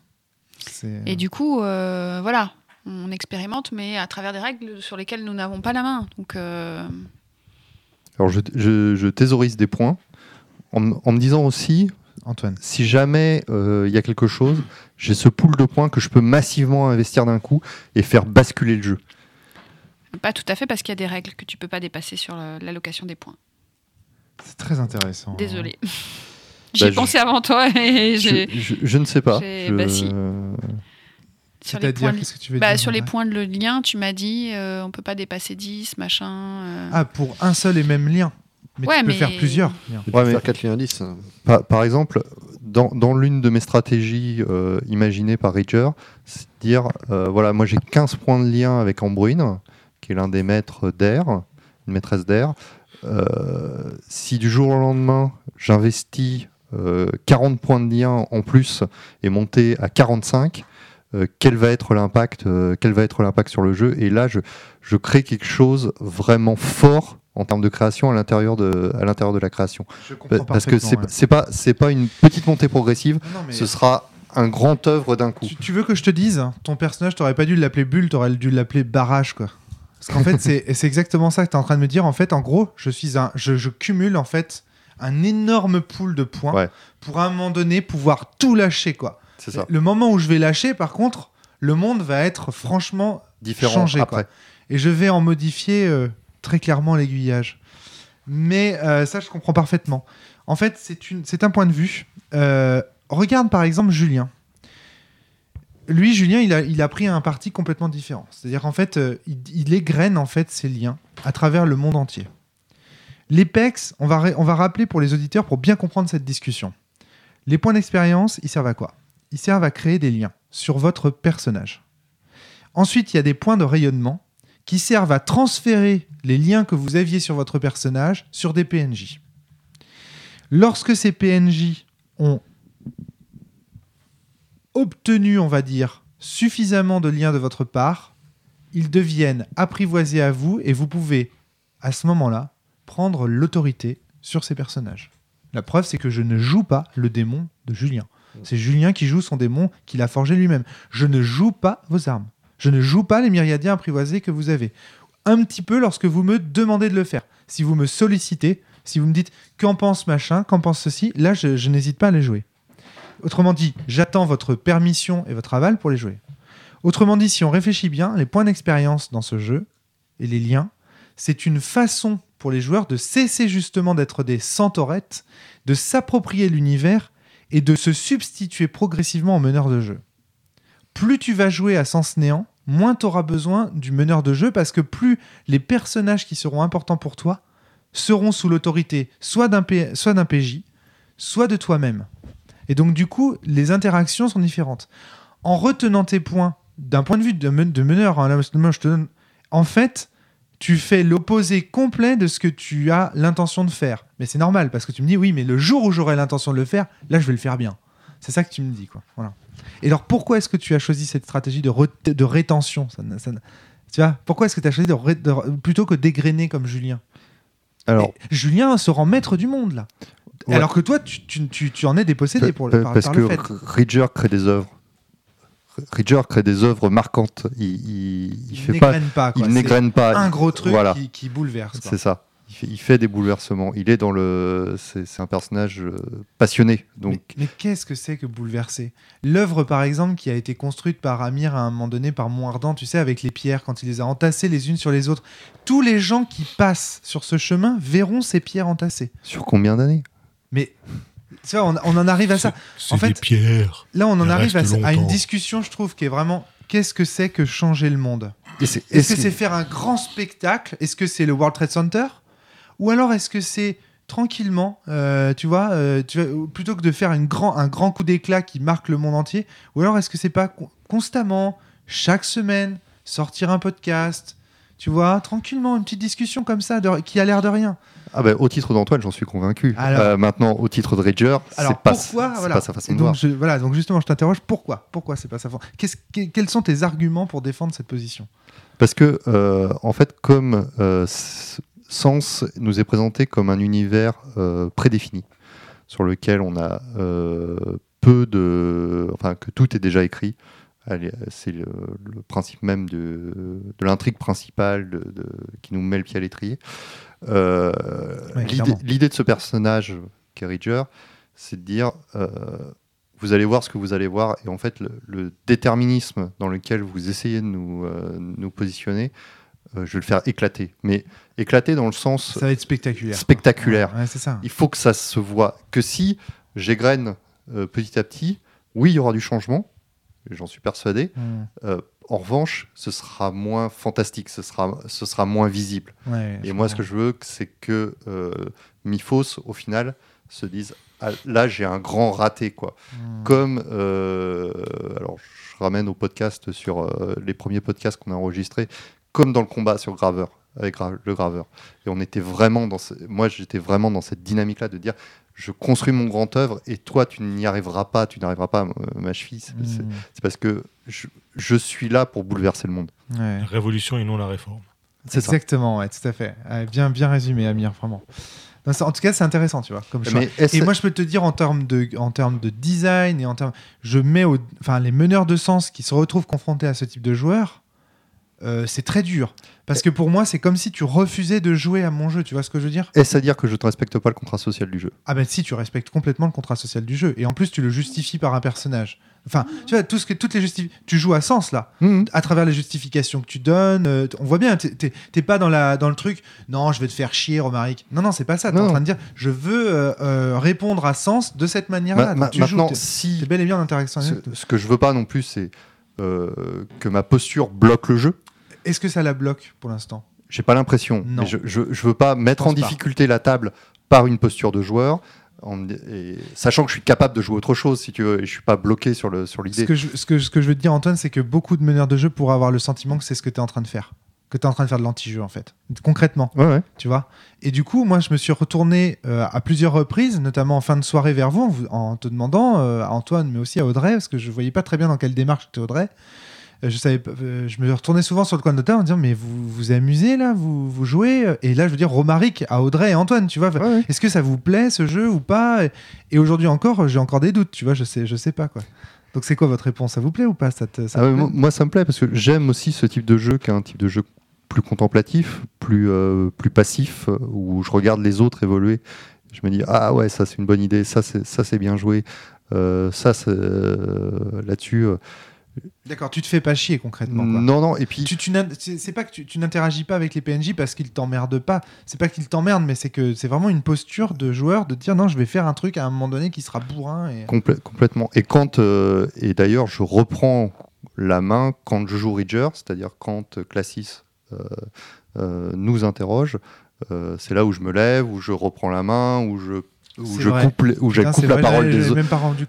C'est- Et du coup, euh, voilà, on expérimente, mais à travers des règles sur lesquelles nous n'avons pas la main. Donc, euh, Alors je, je- je thésaurise des points en, me disant aussi Antoine. si jamais euh, il y a quelque chose, j'ai ce pool de points que je peux massivement investir d'un coup et faire basculer le jeu. pas tout à fait parce qu'il y a des règles que tu peux pas dépasser sur la- l'allocation des points. C'est très intéressant. Désolé. J'ai je- pensé avant toi et Je, j'ai je- je ne sais pas. j'ai- Je- bah si. Sur les C'est-à-dire, points de- qu'est-ce que tu veux Bah, dire sur les Audrey points de lien, tu m'as dit euh, on peut pas dépasser 10, machin. euh. Ah, pour un seul et même lien. Mais Ouais, tu peux mais- faire plusieurs liens. Tu Ouais, peux mais- faire 4 liens 10. Par, par exemple, dans, dans l'une de mes stratégies euh, imaginées par Ridger, c'est de dire euh, voilà, moi j'ai 15 points de lien avec Ambruine, qui est l'un des maîtres d'air, une maîtresse d'air. Euh, si du jour au lendemain, j'investis euh, 40 points de lien en plus et monter à 45, euh, quel va être l'impact euh, quel va être l'impact sur le jeu et là je, je crée quelque chose vraiment fort en termes de création à l'intérieur de à l'intérieur de la création Je parce que c'est ouais. pas c'est pas une petite montée progressive Non, non, mais ce sera un grand œuvre d'un coup tu, tu veux que je te dise, ton personnage, t'aurais pas dû l'appeler Bulle, t'aurais dû l'appeler Barrage, quoi. Parce qu'en fait, c'est exactement ça que tu es en train de me dire. En fait, en gros, je suis un, je, je cumule en fait un énorme pool de points Ouais. pour à un moment donné pouvoir tout lâcher, quoi. Ça Le moment où je vais lâcher, par contre, le monde va être franchement différent changer, après quoi. et je vais en modifier euh, très clairement l'aiguillage. Mais euh, ça, je comprends parfaitement. En fait, c'est un point de vue. Euh, regarde par exemple Julien. Lui, Julien, il a, il a pris un parti complètement différent. C'est-à-dire qu'en fait, il, il égrène en fait ses liens à travers le monde entier. Les PEX, on va, on va rappeler pour les auditeurs pour bien comprendre cette discussion. Les points d'expérience, ils servent à quoi? Ils servent à créer des liens sur votre personnage. Ensuite, il y a des points de rayonnement qui servent à transférer les liens que vous aviez sur votre personnage sur des PNJ. Lorsque ces PNJ ont obtenu, on va dire, suffisamment de liens de votre part, ils deviennent apprivoisés à vous et vous pouvez, à ce moment-là, prendre l'autorité sur ces personnages. La preuve, c'est que je ne joue pas le démon de Julien. C'est Julien qui joue son démon qu'il a forgé lui-même. Je ne joue pas vos armes. Je ne joue pas les myriadiens apprivoisés que vous avez. Un petit peu lorsque vous me demandez de le faire. Si vous me sollicitez, si vous me dites qu'en pense machin, qu'en pense ceci, là, je, je n'hésite pas à les jouer. Autrement dit, j'attends votre permission et votre aval pour les jouer. Autrement dit, si on réfléchit bien, les points d'expérience dans ce jeu et les liens, c'est une façon pour les joueurs de cesser justement d'être des centaurettes, de s'approprier l'univers et de se substituer progressivement au meneur de jeu. Plus tu vas jouer à sens néant, moins tu auras besoin du meneur de jeu parce que plus les personnages qui seront importants pour toi seront sous l'autorité soit d'un PJ, soit de toi-même. Et donc du coup, les interactions sont différentes. En retenant tes points d'un point de vue de, men- de meneur, hein, là, en fait, tu fais l'opposé complet de ce que tu as l'intention de faire. Mais c'est normal parce que tu me dis oui, mais le jour où j'aurai l'intention de le faire, là, je vais le faire bien. C'est ça que tu me dis, quoi. Voilà. Et alors, pourquoi est-ce que tu as choisi cette stratégie de, de rétention? Ça, Tu vois, pourquoi est-ce que tu as choisi de, plutôt que dégrainer comme Julien? Alors Et Julien se rend maître du monde là. Ouais. Alors que toi, tu, tu, tu- tu en es dépossédé pour le, Pa- par, parce par que le fait. Ridger crée des œuvres Ridger crée des œuvres marquantes il, il, il fait pas n'égrène pas. quoi. il C'est n'égrène pas un gros truc voilà qui, qui bouleverse. c'est ça il fait, il fait des bouleversements il est dans le c'est c'est un personnage euh, passionné donc Mais, mais qu'est-ce que c'est que bouleverser? L'œuvre, par exemple, qui a été construite par Amir à un moment donné, par Montardant, tu sais, avec les pierres, quand il les a entassées les unes sur les autres, tous les gens qui passent sur ce chemin verront ces pierres entassées. sur combien d'années? Mais tu vois, on, on en arrive à ça. C'est En des fait, pierres. Là, on en arrive à, une discussion, je trouve, qui est vraiment qu'est-ce que c'est que changer le monde? Est-ce que c'est faire un grand spectacle? Est-ce que c'est le World Trade Center? Ou alors est-ce que c'est tranquillement, euh, tu vois, euh, tu vois, plutôt que de faire une grand, un grand coup d'éclat qui marque le monde entier, ou alors est-ce que c'est pas con- constamment, chaque semaine, sortir un podcast, tu vois, tranquillement, une petite discussion comme ça, de- qui a l'air de rien. ah ben, au titre d'Antoine j'en suis convaincu Alors- Euh, maintenant au titre de Ridger c'est pas, pourquoi voilà. pas sa façon Et de donc, voir je- voilà, donc justement, je t'interroge pourquoi? Pourquoi c'est pas sa façon? Que- Quels sont tes arguments pour défendre cette position? Parce que, euh, en fait, comme euh, Sens nous est présenté comme un univers euh, prédéfini, sur lequel on a peu de. Enfin, que tout est déjà écrit. Allez, C'est le, le principe même de, de l'intrigue principale de- de- qui nous met le pied à l'étrier. Euh, l'idée- de ce personnage, Ridger, c'est de dire euh, vous allez voir ce que vous allez voir, et en fait, le, le déterminisme dans lequel vous essayez de nous, euh, nous positionner, euh, je vais le faire éclater. Mais éclater dans le sens Ça va être spectaculaire. spectaculaire. Ouais, ouais, c'est ça. Il faut que ça se voit. Que si j'égrène euh, petit à petit, oui, il y aura du changement, j'en suis persuadé. Mm. Euh, en revanche, ce sera moins fantastique, ce sera, ce sera moins visible. Ouais, Et moi, ce que je veux, c'est que euh, Miphos, au final, se dise ah, là j'ai un grand raté quoi. Hmm. Comme euh, alors je ramène au podcast sur euh, les premiers podcasts qu'on a enregistrés, comme dans le combat sur Graveur avec le Graveur. Et on était vraiment dans ce- moi j'étais vraiment dans cette dynamique là de dire je construis mon grand œuvre et toi tu n'y arriveras pas, tu n'arriveras pas, euh, ma cheville. C'est c'est- Hmm. c'est parce que je, je suis là pour bouleverser le monde. Ouais. La révolution et non la réforme. C'est ça. Exactement, ouais, tout à fait. Ouais, bien, bien résumé, Amir, vraiment. Non, ça- en tout cas, c'est intéressant, tu vois, comme choix. Mais est-ce- Et moi, je peux te dire en termes de, en termes de design et en termes, je mets, au, enfin, les meneurs de sens qui se retrouvent confrontés à ce type de joueur, euh, c'est très dur. Parce que pour moi, c'est comme si tu refusais de jouer à mon jeu. Tu vois ce que je veux dire? Est-ce à dire que je ne respecte pas le contrat social du jeu Ah ben si, tu respectes complètement le contrat social du jeu. Et en plus, tu le justifies par un personnage. Enfin, tu vois, tout ce que, toutes les justifi- Tu joues à sens, là. à travers les justifications que tu donnes. euh, on voit bien, t'es- pas dans, la, dans le truc, non, je vais te faire chier, Romaric. Non, non, c'est pas ça. T'es en train de dire, je veux euh, euh, répondre à sens de cette manière-là. Ma- ma- maintenant, joues, si bel et bien ce, ce que je veux pas non plus, c'est que ma posture bloque le jeu. Est-ce que ça la bloque pour l'instant? J'ai pas l'impression. Je, je, je veux pas mettre en pas. difficulté la table par une posture de joueur, en- et sachant que je suis capable de jouer autre chose, si tu veux, et je suis pas bloqué sur le sur ce l'idée. que, je, ce, que, ce que je veux te dire, Antoine, c'est que beaucoup de meneurs de jeu pourraient avoir le sentiment que c'est ce que tu es en train de faire. Que tu es en train de faire de l'anti-jeu, en fait. Concrètement. Ouais, ouais. tu vois? Et du coup, moi, je me suis retourné euh, à plusieurs reprises, notamment en fin de soirée vers vous, en, te demandant euh, à Antoine, mais aussi à Audrey, parce que je voyais pas très bien dans quelle démarche était Audrey. Euh, je savais, euh, je me retournais souvent sur le coin de table en disant, mais vous vous amusez là, vous, vous jouez? Et là, je veux dire, Romaric à Audrey et Antoine, tu vois. Ouais, ouais. Est-ce que ça vous plaît ce jeu ou pas? Et, aujourd'hui encore, j'ai encore des doutes, tu vois. Je sais, je sais pas quoi. Donc c'est quoi votre réponse? Ça vous plaît ou pas ça te- ça Ah vous ouais, plaît? moi, ça me plaît parce que j'aime aussi ce type de jeu qui est un type de jeu plus contemplatif, plus, euh, plus passif, où je regarde les autres évoluer. Je me dis, ah ouais, ça c'est une bonne idée, ça c'est ça, c'est bien joué, Euh, ça euh, là-dessus. D'accord, tu te fais pas chier concrètement. Quoi. non, non, et puis. Tu, c'est pas que tu, tu n'interagis pas avec les PNJ parce qu'ils t'emmerdent pas. C'est pas qu'ils t'emmerdent, mais c'est que c'est vraiment une posture de joueur de dire non, je vais faire un truc à un moment donné qui sera bourrin. Et... Complè- complètement. Et quand euh, et d'ailleurs, je reprends la main quand je joue Ridger, c'est-à-dire quand euh, Classis euh, euh, nous interroge. c'est là où je me lève, où je reprends la main, où je où je vrai. coupe, où Putain, la vrai, parole des autres.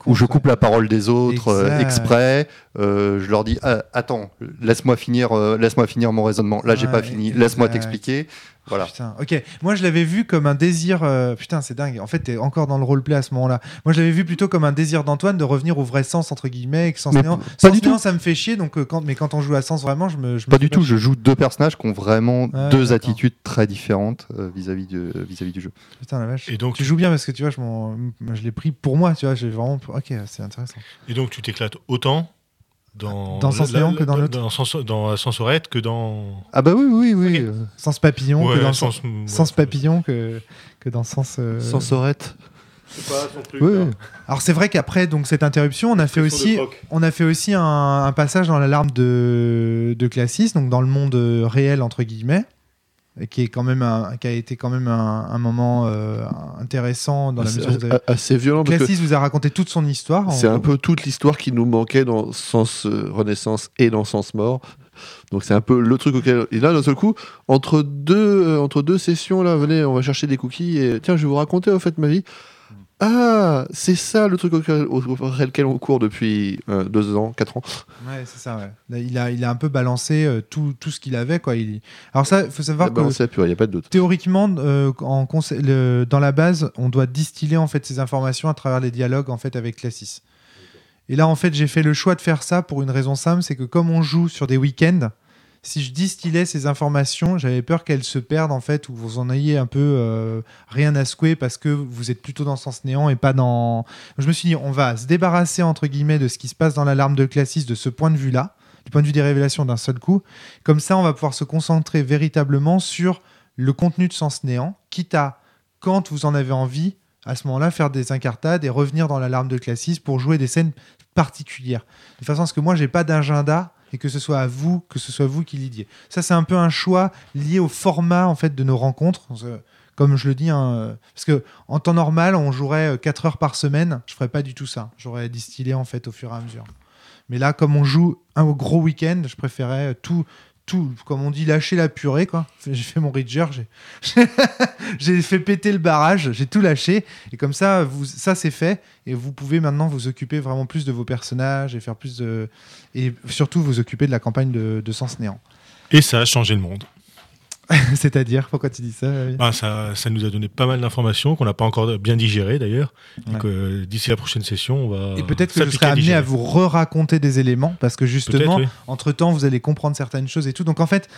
Où je ouais. coupe la parole des autres euh, exprès, euh, je leur dis Ah, attends, laisse-moi finir, euh, laisse-moi finir mon raisonnement. Là, j'ai Ouais, pas fini. Laisse-moi t'expliquer. Voilà. Putain, ok. Moi, je l'avais vu comme un désir. euh, Putain, c'est dingue. En fait, t'es encore dans le roleplay à ce moment-là. Moi, je l'avais vu plutôt comme un désir d'Antoine de revenir au vrai sens, entre guillemets, et que sens Mais néant. pas Sens du néant, tout. ça me fait chier. Donc, euh, quand... Mais quand on joue à sens, vraiment, je me. je me Pas du tout. Je joue deux personnages qui ont vraiment Ouais, deux d'accord. attitudes très différentes euh, vis-à-vis de- vis-à-vis du jeu. Putain, la vache. Et donc, Tu joues bien parce que tu vois, je, m'en- je l'ai pris pour moi, tu vois. J'ai vraiment. Ok, c'est intéressant. et donc tu t'éclates autant dans Dans Sens la- que dans l'autre. dans, Sens- dans sensorette que dans Ah bah oui, oui, oui. Ok. euh, Sens papillon Ouais, que dans le sens- sens, sens papillon que, que dans le sens. euh, Sensorette. c'est pas son truc, oui, là. oui. Alors c'est vrai qu'après donc cette interruption, on a fait aussi, on a fait aussi un, un passage dans l'alarme de, de Classis, donc dans le monde euh, réel entre guillemets, et qui est quand même un, qui a été quand même un, un moment euh, intéressant dans la mesure où vous avez- assez violent parce que Classis vous a raconté toute son histoire. en c'est un peu toute l'histoire qui nous manquait dans Sens euh, Renaissance et dans Sens Mort. Donc c'est un peu le truc auquel. Et là, d'un seul coup, entre deux, euh, entre deux sessions, là, venez, on va chercher des cookies et tiens, je vais vous raconter au fait ma vie. Ah, c'est ça le truc auquel, auquel on court depuis euh, deux ans, quatre ans. Ouais, c'est ça. Ouais. Il a, il a un peu balancé euh, tout, tout ce qu'il avait quoi. Il... Alors ça, il faut savoir que Balancé à pur, il n'y a pas de doute. théoriquement, euh, en conse- le- dans la base, on doit distiller en fait ces informations à travers les dialogues en fait avec Classis. Et là, en fait, j'ai fait le choix de faire ça pour une raison simple, c'est que comme on joue sur des week-ends, si je distillais ces informations, j'avais peur qu'elles se perdent en fait, ou vous en ayez un peu euh, rien à secouer parce que vous êtes plutôt dans sens néant et pas dans. Je me suis dit, on va se débarrasser entre guillemets de ce qui se passe dans l'alarme de Classis de ce point de vue-là, du point de vue des révélations d'un seul coup. Comme ça, on va pouvoir se concentrer véritablement sur le contenu de Sens Néant, quitte à, quand vous en avez envie, à ce moment-là, faire des incartades et revenir dans l'alarme de Classis pour jouer des scènes particulières. De façon à ce que moi, j'ai pas d'agenda et que ce soit à vous, que ce soit vous qui l'idiez. Ça, c'est un peu un choix lié au format en fait de nos rencontres. Euh, Comme je le dis, hein, euh, parce que en temps normal, on jouerait 4 heures par semaine. Je ferais pas du tout ça. J'aurais distillé en fait au fur et à mesure. Mais là, comme on joue un gros week-end, je préférais tout, tout, comme on dit, lâché la purée, quoi. J'ai fait mon Ridger, j'ai- j'ai fait péter le barrage, j'ai tout lâché. Et comme ça, vous, ça c'est fait. Et vous pouvez maintenant vous occuper vraiment plus de vos personnages et faire plus de. Et surtout vous occuper de la campagne de, de Sens Néant. Et ça a changé le monde. C'est-à-dire, pourquoi tu dis ça David Ah, ça, ça nous a donné pas mal d'informations qu'on n'a pas encore bien digérées d'ailleurs. Donc Ouais. euh, d'ici la prochaine session, on va. Et peut-être que je serai amené à vous re-raconter des éléments parce que justement, oui. entre-temps, vous allez comprendre certaines choses et tout. Donc en fait,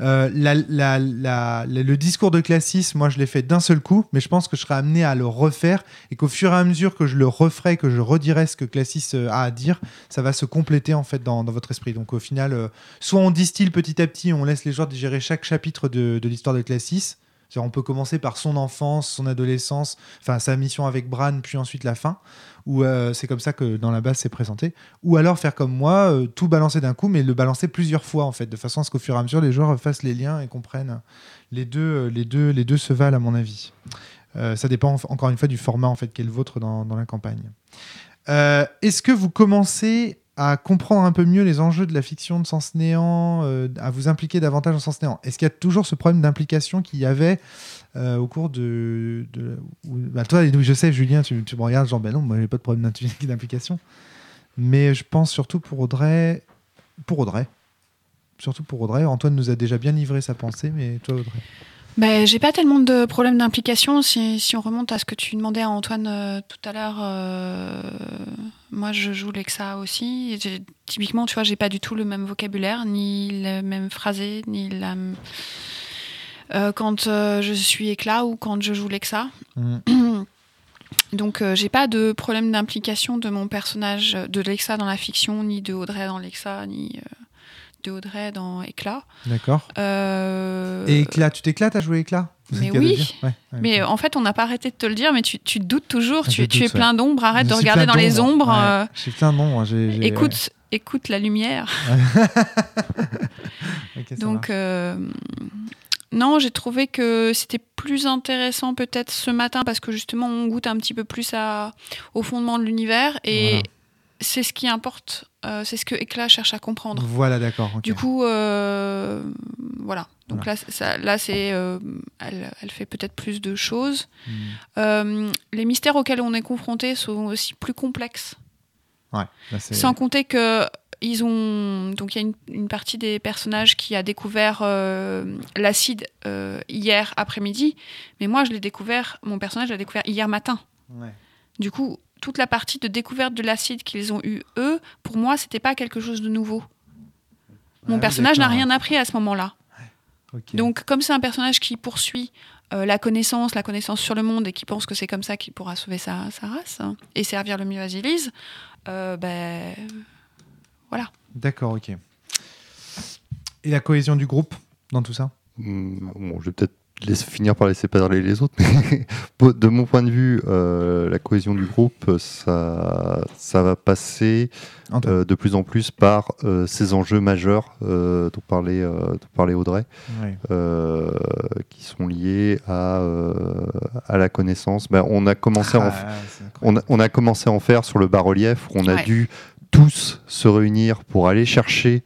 euh, le discours de Classis, moi je l'ai fait d'un seul coup, mais je pense que je serai amené à le refaire et qu'au fur et à mesure que je le referai, que je redirai ce que Classis euh, a à dire, ça va se compléter en fait dans, votre esprit. Donc au final, euh, soit on distille petit à petit, on laisse les joueurs digérer chaque chapitre de, de l'histoire de Classis. On peut commencer par son enfance, son adolescence, enfin sa mission avec Bran, puis ensuite la fin. Ou euh, c'est comme ça que dans la base c'est présenté. Ou alors faire comme moi, euh, tout balancer d'un coup, mais le balancer plusieurs fois en fait, de façon à ce qu'au fur et à mesure les joueurs fassent les liens et comprennent. Les deux, euh, les deux, les deux se valent à mon avis. Ça dépend en- encore une fois du format en fait qui est le vôtre dans, la campagne. Est-ce que vous commencez à comprendre un peu mieux les enjeux de la fiction de Sens Néant, à vous impliquer davantage en Sens Néant? Est-ce qu'il y a toujours ce problème d'implication qu'il y avait euh, au cours de. bah, toi, je sais, Julien, tu, me regardes, genre, ben non, moi, j'ai pas de problème d'implication. Mais je pense surtout pour Audrey. Pour Audrey. Surtout pour Audrey. Antoine nous a déjà bien livré sa pensée, mais toi, Audrey. Ben, j'ai pas tellement de problèmes d'implication. Si, si on remonte à ce que tu demandais à Antoine euh, tout à l'heure, euh, moi je joue Lexa aussi. Typiquement, tu vois, j'ai pas du tout le même vocabulaire, ni le même phrasé, ni la. Euh, quand euh, je suis éclat ou quand je joue Lexa. Mm. Donc euh, j'ai pas de problème d'implication de mon personnage de Lexa dans la fiction, ni de Audrey dans Lexa, ni de Audrey dans Éclat. D'accord. Et Éclat, tu t'éclates à jouer Éclat? Mais oui. dire Ouais, ouais, Mais en fait, on n'a pas arrêté de te le dire, mais tu, tu te doutes toujours. Tu, je es plein d'ombres. Arrête Je de suis regarder dans les ombres. Ouais, euh, J'ai plein d'ombre. écoute, écoute la lumière. Donc, euh, non, j'ai trouvé que c'était plus intéressant peut-être ce matin parce que justement, on goûte un petit peu plus à, au fondement de l'univers et Voilà. c'est ce qui importe. euh, c'est ce que Éclat cherche à comprendre. Voilà, d'accord. Du coup, euh, voilà. Donc Voilà. là, ça, là, c'est, euh, elle, elle fait peut-être plus de choses. Mm. Euh, les mystères auxquels on est confronté sont aussi plus complexes. Ouais, là, c'est- Sans compter que ils ont donc il y a une, une partie des personnages qui a découvert euh, l'acide euh, hier après-midi, mais moi je l'ai découvert, mon personnage l'a découvert hier matin. Ouais. Du coup, toute la partie de découverte de l'acide qu'ils ont eu eux, pour moi c'était pas quelque chose de nouveau. Mon Ah personnage n'a rien appris à ce moment-là. Donc, comme c'est un personnage qui poursuit euh, la connaissance, la connaissance sur le monde et qui pense que c'est comme ça qu'il pourra sauver sa, sa race hein, et servir le mieux à euh, ben voilà. D'accord, ok. Et la cohésion du groupe dans tout ça Hmm, Bon, je vais peut-être laisser- finir par laisser parler les autres, mais de mon point de vue, euh, la cohésion du groupe, ça, ça va passer euh, de plus en plus par euh, ces enjeux majeurs euh, dont, parlait, euh, dont parlait Audrey, Ouais. euh, qui sont liés à, euh, à la connaissance. Ben, on, a commencé à en, Ah, on, a, on a commencé à en faire sur le bas-relief, où on a dû tous se réunir pour aller chercher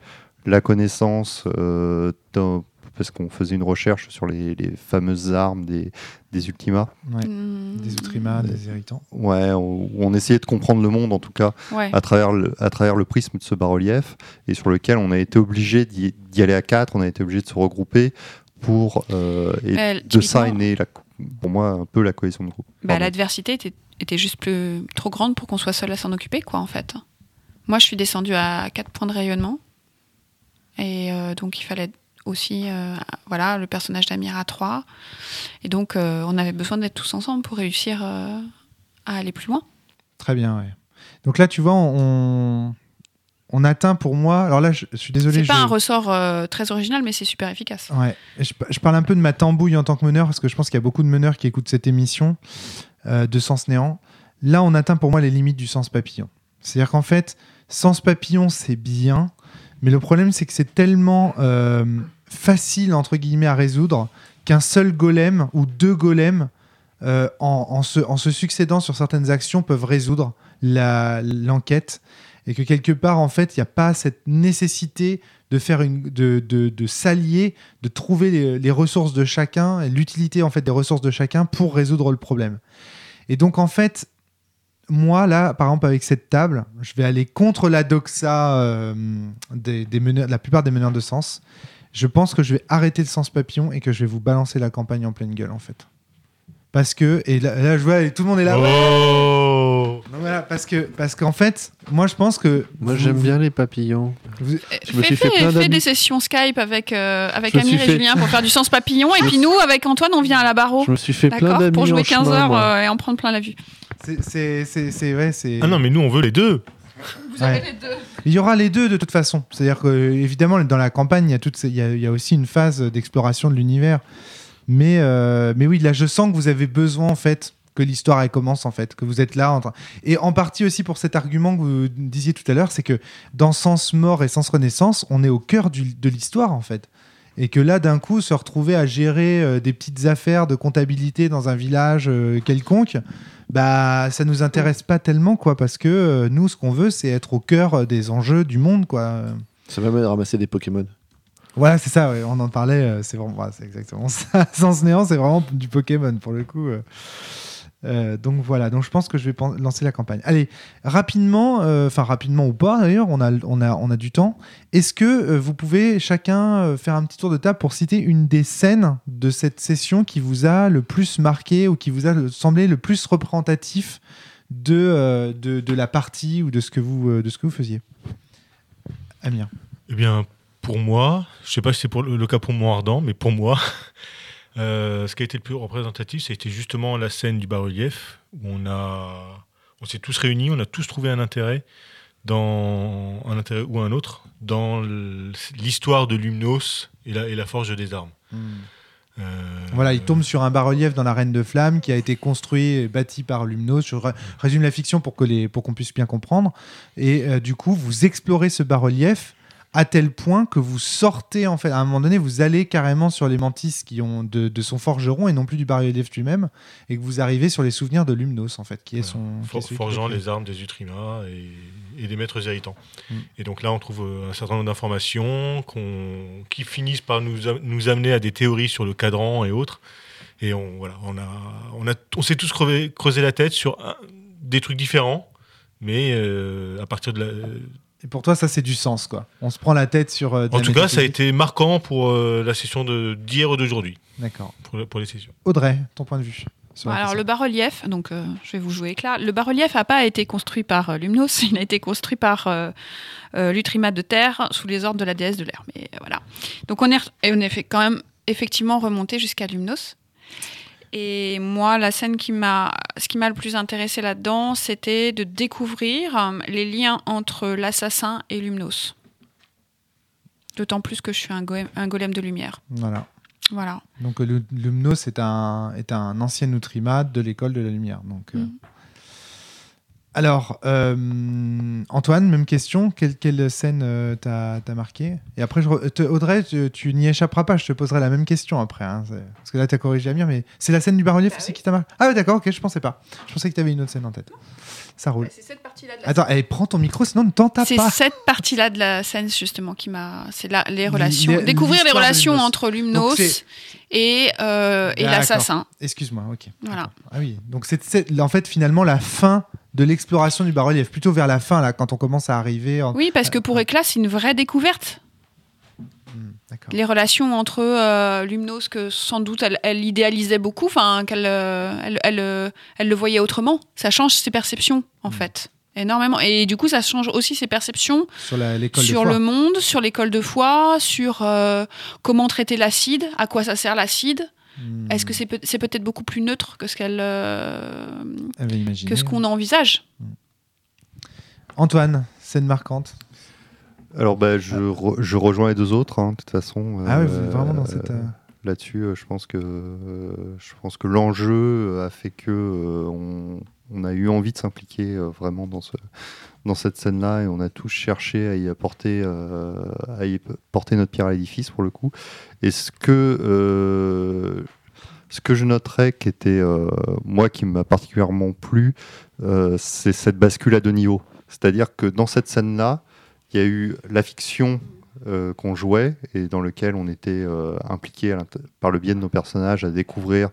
la connaissance, euh, dans- parce qu'on faisait une recherche sur les, les fameuses armes des, des Ultima. Ouais. Hmm, Des Outrimas, des irritants. Ouais, on, où on essayait de comprendre le monde, en tout cas, Ouais. à travers le, à travers le prisme de ce bas-relief, et sur lequel on a été obligé d'y aller à quatre, on a été obligé de se regrouper pour. euh, et Euh, de ça est née, la, pour moi, un peu la cohésion de groupe. bah, l'adversité était, était juste plus, trop grande pour qu'on soit seul à s'en occuper, quoi, en fait. Moi, je suis descendue à 4 points de rayonnement. Et euh, donc, il fallait aussi, euh, voilà, le personnage d'Amir à 3. Et donc, euh, on avait besoin d'être tous ensemble pour réussir à aller plus loin. Très bien, ouais. Donc là, tu vois, on, on atteint pour moi. Alors là, je, suis désolé. C'est pas je- un ressort euh, très original, mais c'est super efficace. Ouais, je, je parle un peu de ma tambouille en tant que meneur, parce que je pense qu'il y a beaucoup de meneurs qui écoutent cette émission euh, de Sens Néant. Là, on atteint pour moi les limites du sens papillon. C'est-à-dire qu'en fait, sens papillon, c'est bien, mais le problème, c'est que c'est tellement euh, facile, entre guillemets, à résoudre qu'un seul golem ou deux golems euh, en, se, succédant sur certaines actions, peuvent résoudre l'enquête. Et que quelque part, en fait, il n'y a pas cette nécessité de faire de, s'allier, de trouver les, ressources de chacun, l'utilité en fait des ressources de chacun pour résoudre le problème. Et donc en fait, moi là, par exemple avec cette table, je vais aller contre la doxa euh, des, des meneurs, la plupart des meneurs de sens. Je pense que je vais arrêter le sens papillon et que je vais vous balancer la campagne en pleine gueule en fait. Parce que et là, là, je vois et tout le monde est là. Oh Non, voilà, parce que parce qu'en fait, moi je pense que Moi, vous- j'aime bien les papillons. vous- Je me Fais, suis fait plein des sessions Skype avec, euh, avec Amir et fait- Julien pour faire du sens papillon. Et puis nous, avec Antoine, on vient à la barreau. Je me suis fait plein d'amis Pour jouer en 15 chemin, heures euh, et en prendre plein la vue. C'est c'est c'est c'est ouais, c'est Ah non, mais nous, on veut les deux. Vous avez les deux. Il y aura les deux de toute façon. C'est-à-dire que évidemment dans la campagne, il y a, toutes ces- il y a, il y a aussi une phase d'exploration de l'univers. Mais, euh, mais oui, là, je sens que vous avez besoin en fait que l'histoire elle commence en fait, que vous êtes là. En train... Et en partie aussi pour cet argument que vous disiez tout à l'heure, c'est que dans Sens Mort et Sens Renaissance, on est au cœur du- de l'histoire en fait. Et que là, d'un coup, se retrouver à gérer euh, des petites affaires de comptabilité dans un village euh, quelconque, bah, ça nous intéresse pas tellement, quoi, parce que euh, nous, ce qu'on veut, c'est être au cœur des enjeux du monde, quoi. Ça va même ramasser des Pokémon. Voilà, c'est ça, ouais, on en parlait, c'est vraiment, voilà, c'est exactement ça. Sans néant, c'est vraiment du Pokémon pour le coup. Euh. Donc voilà, donc je pense que je vais lancer la campagne. Allez, rapidement, euh, enfin rapidement ou pas d'ailleurs, on a, on, a, on a du temps. Est-ce que euh, vous pouvez chacun faire un petit tour de table pour citer une des scènes de cette session qui vous a le plus marqué ou qui vous a semblé le plus représentatif de, de, la partie ou de ce que vous, de ce que vous faisiez? Amir. Eh bien, pour moi, je sais pas si c'est pour le, le cas pour moi ardent, mais pour moi, euh, ce qui a été le plus représentatif, c'était justement la scène du bas-relief où on a, on s'est tous réunis, on a tous trouvé un intérêt dans un intérêt ou un autre dans l'histoire de Lumnos et la, et la forge des armes. Euh, Voilà, il tombe sur un bas-relief dans la Reine de Flamme qui a été construit et bâti par Lumnos. Je ré- résume la fiction pour que les pour qu'on puisse bien comprendre. Et euh, du coup, vous explorez ce bas-relief à tel point que vous sortez en fait à un moment donné, vous allez carrément sur les mantis qui ont de, de son forgeron et non plus du bas-relief lui-même, et que vous arrivez sur les souvenirs de Lumnos en fait, qui est Voilà. son qui For- qui forgeant les armes des Utrima et, et des maîtres héritants. Mm. Et donc là, on trouve euh, un certain nombre d'informations qu'on- qui finissent par nous, nous amener à des théories sur le cadran et autres. Et on, voilà, on, a, on, a, on s'est tous crevé- creusé la tête sur un- des trucs différents, mais euh, à partir de la. Et pour toi, ça c'est du sens quoi. On se prend la tête sur. euh, En tout cas, ça a été marquant pour euh, la session de- d'hier ou d'aujourd'hui, D'accord. pour, pour les sessions. Audrey, ton point de vue. Alors le bas-relief, donc euh, je vais vous jouer éclat. Le bas-relief n'a pas été construit par euh, Lumnos, il a été construit par euh, euh, l'Utrima de Terre sous les ordres de la déesse de l'air. Mais euh, voilà. Donc on est, et on est fait quand même effectivement remonté jusqu'à Lumnos. Et moi, la scène qui m'a, ce qui m'a le plus intéressé là-dedans, c'était de découvrir euh, les liens entre l'assassin et Lumnos. D'autant plus que je suis un golem, un golem de lumière. Voilà. Voilà. Donc euh, Lumnos est un, est un ancien Outrimate de l'école de la lumière. Donc, euh. Alors, euh, Antoine, même question. Quelle, quelle scène euh, t'as t'as marqué? Et après, je re- te- Audrey, tu, tu n'y échapperas pas. Je te poserai la même question après. hein, c'est- parce que là, tu as corrigé Amir, mais c'est la scène du bas-relief Bah aussi oui. qui t'a marqué Ah ouais, d'accord, ok, je pensais pas. Je pensais que tu avais une autre scène en tête. Ça roule. C'est cette partie-là de Attends, eh, prends ton micro, sinon ne t'en tape C'est pas. cette partie-là de la scène justement qui m'a. C'est là les relations. les- Découvrir les relations Lumnos. entre Lumnos et, euh, et l'assassin. Excuse-moi, ok. Voilà. Ah oui, donc c'est c'est- en fait finalement la fin de l'exploration du bas-relief, plutôt vers la fin, là, quand on commence à arriver. en- Oui, parce que pour Éclat, c'est une vraie découverte. Hmm. Les relations entre euh, Lumnos, que sans doute elle, elle idéalisait beaucoup, enfin qu'elle euh, elle, elle, euh, elle le voyait autrement. Ça change ses perceptions, en fait. Énormément. Et du coup, ça change aussi ses perceptions Sur la- le monde, sur l'école de foi, sur euh, comment traiter l'acide, à quoi ça sert l'acide. Hmm, Est-ce que c'est peut- c'est peut-être beaucoup plus neutre que ce qu'elle euh, avait imaginé. que ce qu'on envisage Antoine, scène marquante. Alors, bah, je, re- je rejoins les deux autres, hein, de toute façon. Ah ouais, euh, vous êtes vraiment dans cette. euh, Là-dessus, euh, je pense que euh, je pense que l'enjeu a fait que euh, on, on a eu envie de s'impliquer euh, vraiment dans ce dans cette scène-là et on a tous cherché à y apporter euh, à y porter notre pierre à l'édifice pour le coup. Et ce que euh, Ce que je noterais, qui était euh, moi qui m'a particulièrement plu, c'est cette bascule à deux niveaux. C'est-à-dire que dans cette scène-là, il y a eu la fiction qu'on jouait et dans lequel on était impliqué par le biais de nos personnages à découvrir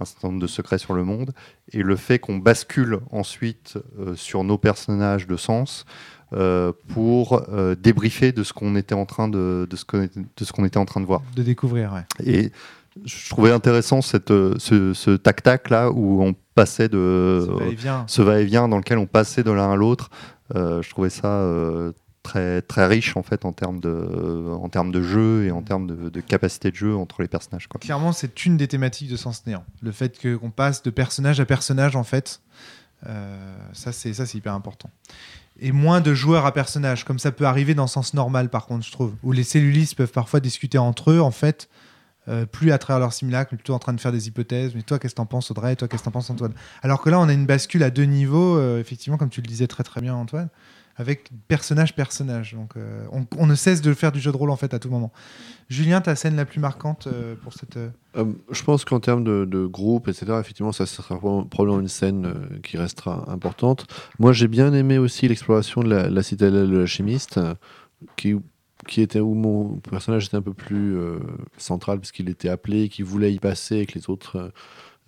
un certain nombre de secrets sur le monde et le fait qu'on bascule ensuite euh, sur nos personnages de sens euh, pour euh, débriefer de ce qu'on était en train de, de ce qu'on était, en train de voir. De découvrir, ouais. Et je trouvais intéressant cette, ce, ce tac-tac là où on passait de ce va-et-vient dans lequel on passait de l'un à l'autre. Je trouvais ça très, très riche en fait en termes de, en termes de jeu et en termes de, de capacité de jeu entre les personnages. Quoi. Clairement, c'est une des thématiques de Sens Néant. Le fait que- qu'on passe de personnage à personnage, en fait, euh, ça c'est ça c'est hyper important. Et moins de joueurs à personnage, comme ça peut arriver dans Sens Normal, par contre, je trouve, où les cellulistes peuvent parfois discuter entre eux, en fait, euh, plus à travers leur simulacre, mais plutôt en train de faire des hypothèses. Mais toi, qu'est-ce que t'en penses, Audrey? Toi, qu'est-ce que t'en penses, Antoine? Alors que là, on a une bascule à deux niveaux, euh, effectivement, comme tu le disais très très bien, Antoine, avec personnage-personnage. Donc, euh, on, ne cesse de faire du jeu de rôle, en fait, à tout moment. Julien, ta scène la plus marquante euh, pour cette. euh, je pense qu'en termes de, groupe, etc., effectivement, ça sera probablement une scène qui restera importante. Moi, j'ai bien aimé aussi l'exploration de la, citadelle de la chimiste, euh, qui, qui était où mon personnage était un peu plus central, puisqu'il était appelé, qu'il voulait y passer et que les autres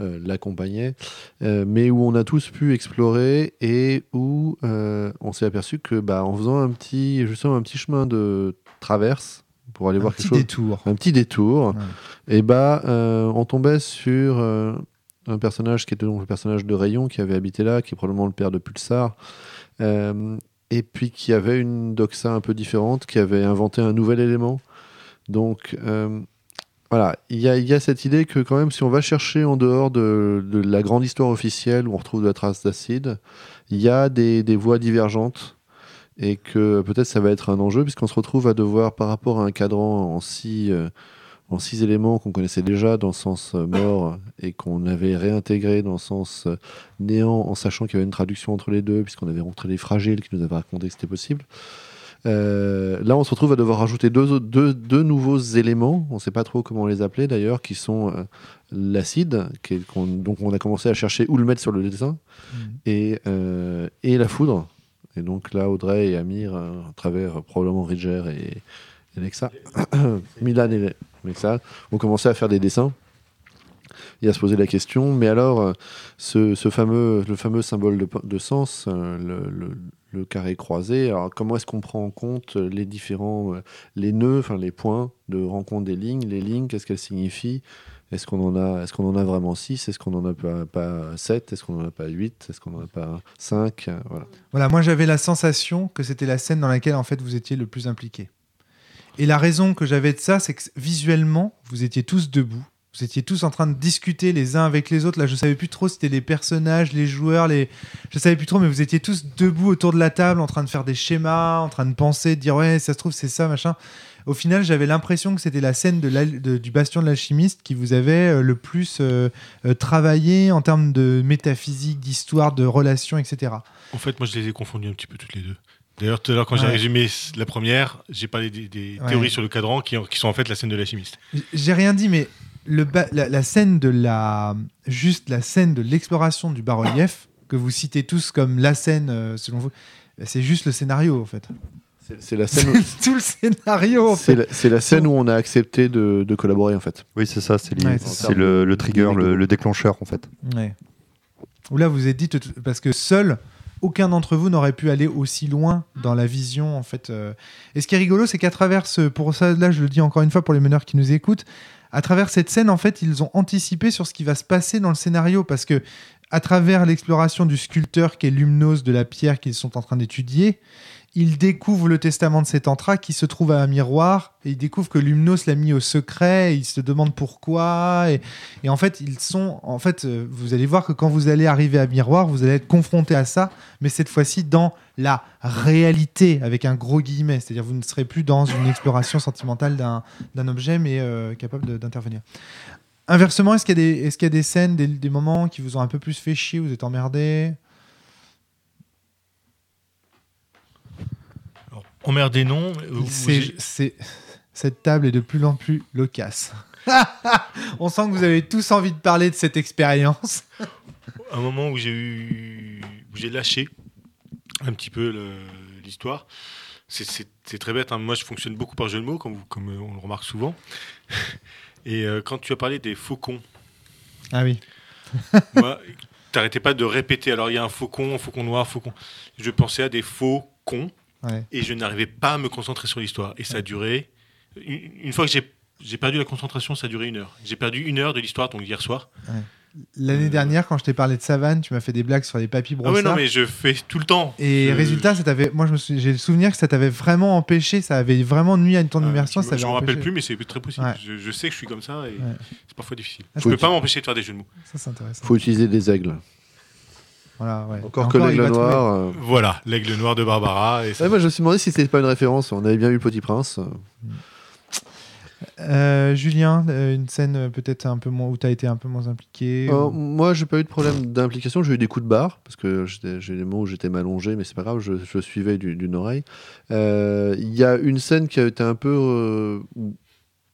euh, l'accompagnaient, Euh, mais où on a tous pu explorer et où euh, on s'est aperçu que, bah, en faisant un petit, justement, un petit chemin de traverse pour aller un voir quelque chose détour. un petit détour, Ouais. et bah euh, on tombait sur euh, un personnage qui était donc le personnage de Rayon qui avait habité là, qui est probablement le père de Pulsar, euh, et puis qui avait une doxa un peu différente, qui avait inventé un nouvel élément. Donc voilà, il y, y a cette idée que quand même si on va chercher en dehors de, de la grande histoire officielle où on retrouve de la trace d'acide, il y a des, des voies divergentes et que peut-être ça va être un enjeu puisqu'on se retrouve à devoir par rapport à un cadran en six, euh, en six éléments qu'on connaissait déjà dans le sens euh, mort et qu'on avait réintégré dans le sens euh, néant en sachant qu'il y avait une traduction entre les deux puisqu'on avait rencontré les fragiles qui nous avaient raconté que c'était possible. Euh, là, on se retrouve à devoir rajouter deux, autres- deux, deux nouveaux éléments, on ne sait pas trop comment les appeler d'ailleurs, qui sont euh, l'acide, donc on a commencé à chercher où le mettre sur le dessin, Mhm. et, euh, et la foudre. Et donc là, Audrey et Amir, à travers probablement Ridger et, et Lexa, Milan et Lexa, ont commencé à faire des dessins et à se poser la question. Mais alors, ce, ce fameux, le fameux symbole de, de sens, le, le- le carré croisé, alors comment est-ce qu'on prend en compte les différents, euh, les nœuds, enfin les points de rencontre des lignes, les lignes, qu'est-ce qu'elles signifient? Est-ce qu'on en a, est-ce en a vraiment 6 Est-ce qu'on en a pas, pas 7 Est-ce qu'on en a pas 8 Est-ce qu'on en a pas 5 Voilà. Voilà, moi j'avais la sensation que c'était la scène dans laquelle en fait vous étiez le plus impliqué. Et la raison que j'avais de ça, c'est que visuellement, vous étiez tous debout. Vous étiez tous en train de discuter les uns avec les autres. Là, je savais plus trop si c'était les personnages, les joueurs, les. Je savais plus trop, mais vous étiez tous debout autour de la table, en train de faire des schémas, en train de penser, de dire ouais, ça se trouve c'est ça, machin. Au final, j'avais l'impression que c'était la scène de l'al- de- du bastion de l'alchimiste qui vous avait euh, le plus euh, euh, travaillé en termes de métaphysique, d'histoire, de relations, etc. En fait, moi, je les ai confondus un petit peu toutes les deux. D'ailleurs, tout à l'heure, quand j'ai résumé la première, j'ai parlé des, des Ouais. théories sur le cadran qui, qui sont en fait la scène de la chimiste. J'ai rien dit, mais le ba- la, la scène de la. Juste la scène de l'exploration du bas-relief, que vous citez tous comme la scène, euh, selon vous, c'est juste le scénario, en fait. C'est, la scène. où- tout le scénario, en C'est fait. la, c'est la scène où on a accepté de, de collaborer en fait. Oui, c'est ça, c'est Ouais, le, le trigger, le, le déclencheur en fait. Ouais. Où là, vous êtes dit, parce que seul, aucun d'entre vous n'aurait pu aller aussi loin dans la vision, en fait. euh. Et ce qui est rigolo, c'est qu'à travers ce. Pour ça, là, je le dis encore une fois pour les meneurs qui nous écoutent, à travers cette scène, en fait, ils ont anticipé sur ce qui va se passer dans le scénario, parce que à travers l'exploration du sculpteur qui est l'humnose de la pierre qu'ils sont en train d'étudier, ils découvrent le testament de cet entra qui se trouve à un miroir et ils découvrent que l'humnose l'a mis au secret. Et ils se demandent pourquoi et, en fait ils sont en fait euh, vous allez voir que quand vous allez arriver à miroir vous allez être confronté à ça mais cette fois-ci dans la réalité avec un gros guillemet c'est-à-dire vous ne serez plus dans une exploration sentimentale d'un objet mais euh, capable d'intervenir inversement est-ce qu'il y a des est-ce qu'il y a des scènes des, des moments qui vous ont un peu plus fait chier vous êtes emmerdé? Emmerdé, non. euh, c'est Cette table est de plus en plus loquace. On sent que vous avez tous envie de parler de cette expérience. Un moment où j'ai eu, j'ai lâché un petit peu l'histoire. C'est- très bête. hein. Moi, je fonctionne beaucoup par jeu de mots, comme, vous- comme on le remarque souvent. Et euh, quand tu as parlé des faucons, Ah oui. moi, t'arrêtais pas de répéter. Alors, il y a un faucon, faucon noir, faucon. Je pensais à des faux cons Ouais. et je n'arrivais pas à me concentrer sur l'histoire. Et ça a duré. Une, une fois que j'ai j'ai perdu la concentration, ça a duré une heure. J'ai perdu une heure de l'histoire, donc hier soir. L'année Euh, dernière, quand je t'ai parlé de savane, tu m'as fait des blagues sur les papy Ah brossards. ouais, non, mais je fais tout le temps. Et Je- résultat, ça t'avait. Moi, je me suis- j'ai le souvenir que ça t'avait vraiment empêché. Ça avait vraiment nuit à ton Ah, immersion. je ça je t'avait m'en rappelle plus, mais c'est très possible. Ouais. Je, je sais que je suis comme ça et Ouais. c'est parfois difficile. Ah, je peux pas m'empêcher de faire des jeux de mots. Ça, c'est intéressant. faut utiliser des aigles. Voilà, ouais. Encore Et que l'aigle noir. euh. Voilà, l'aigle noir de Barbara. Et ça- Ouais, moi, je me suis demandé si c'était pas une référence. On avait bien eu le Petit Prince. Euh, Julien, euh, une scène peut-être un peu moins où tu as été un peu moins impliqué. Euh, ou- moi, j'ai pas eu de problème d'implication. J'ai eu des coups de barre parce que j'ai des moments où j'étais m'allongé, mais c'est pas grave. Je, je suivais du- d'une oreille. Euh, Il y a une scène qui a été un peu euh, où,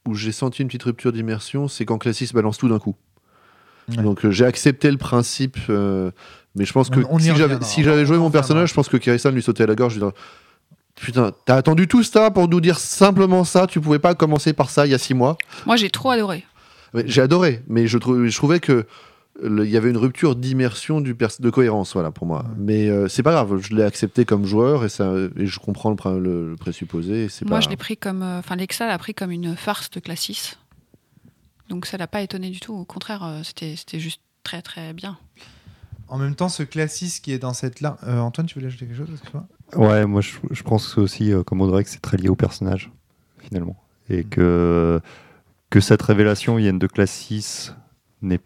où j'ai senti une petite rupture d'immersion. C'est quand Classis balance tout d'un coup. Ouais. Donc euh, j'ai accepté le principe, euh, mais je pense que On- on y si j'avais reviendra. si j'avais joué On mon personnage, je pense que Kirisan lui sautait à la gorge. Je dirais, Putain, t'as attendu tout ça pour nous dire simplement ça Tu pouvais pas commencer par ça il y a six mois Moi, j'ai trop adoré. J'ai adoré, mais je, trou- je trouvais que il y avait une rupture d'immersion, du pers- de cohérence, voilà, pour moi. Ouais. Mais euh, c'est pas grave, je l'ai accepté comme joueur et, ça, et je comprends le, prin- le- le présupposé. Moi, pas... je l'ai pris comme. euh, Enfin, Lexa l'a pris comme une farce de Classis. Donc, ça l'a pas étonné du tout. Au contraire, euh, c'était c'était juste très, très bien. En même temps, ce classiste qui est dans cette là. Euh, Antoine, tu voulais ajouter quelque chose Ouais, moi je, je pense aussi, euh, comme Audrey, que c'est très lié au personnage, finalement. Et que, que cette révélation Yen de classe 6 n'est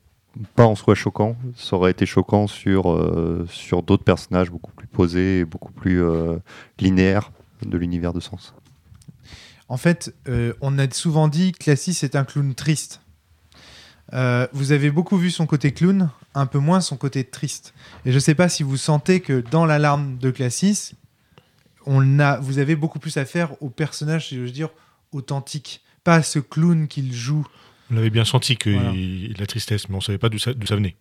pas en soi choquant. Ça aurait été choquant sur, euh, sur d'autres personnages beaucoup plus posés et beaucoup plus linéaires de l'univers de Sens. En fait, on a souvent dit que Classis est un clown triste. Euh, vous avez beaucoup vu son côté clown, un peu moins son côté triste. Et je ne sais pas si vous sentez que dans l'alarme de Classis, on a, vous avez beaucoup plus à faire au personnage, si je veux dire, authentique. Pas à ce clown qu'il joue. On avait bien senti que Voilà. il- la tristesse, mais on savait pas d'où ça, d'où ça venait.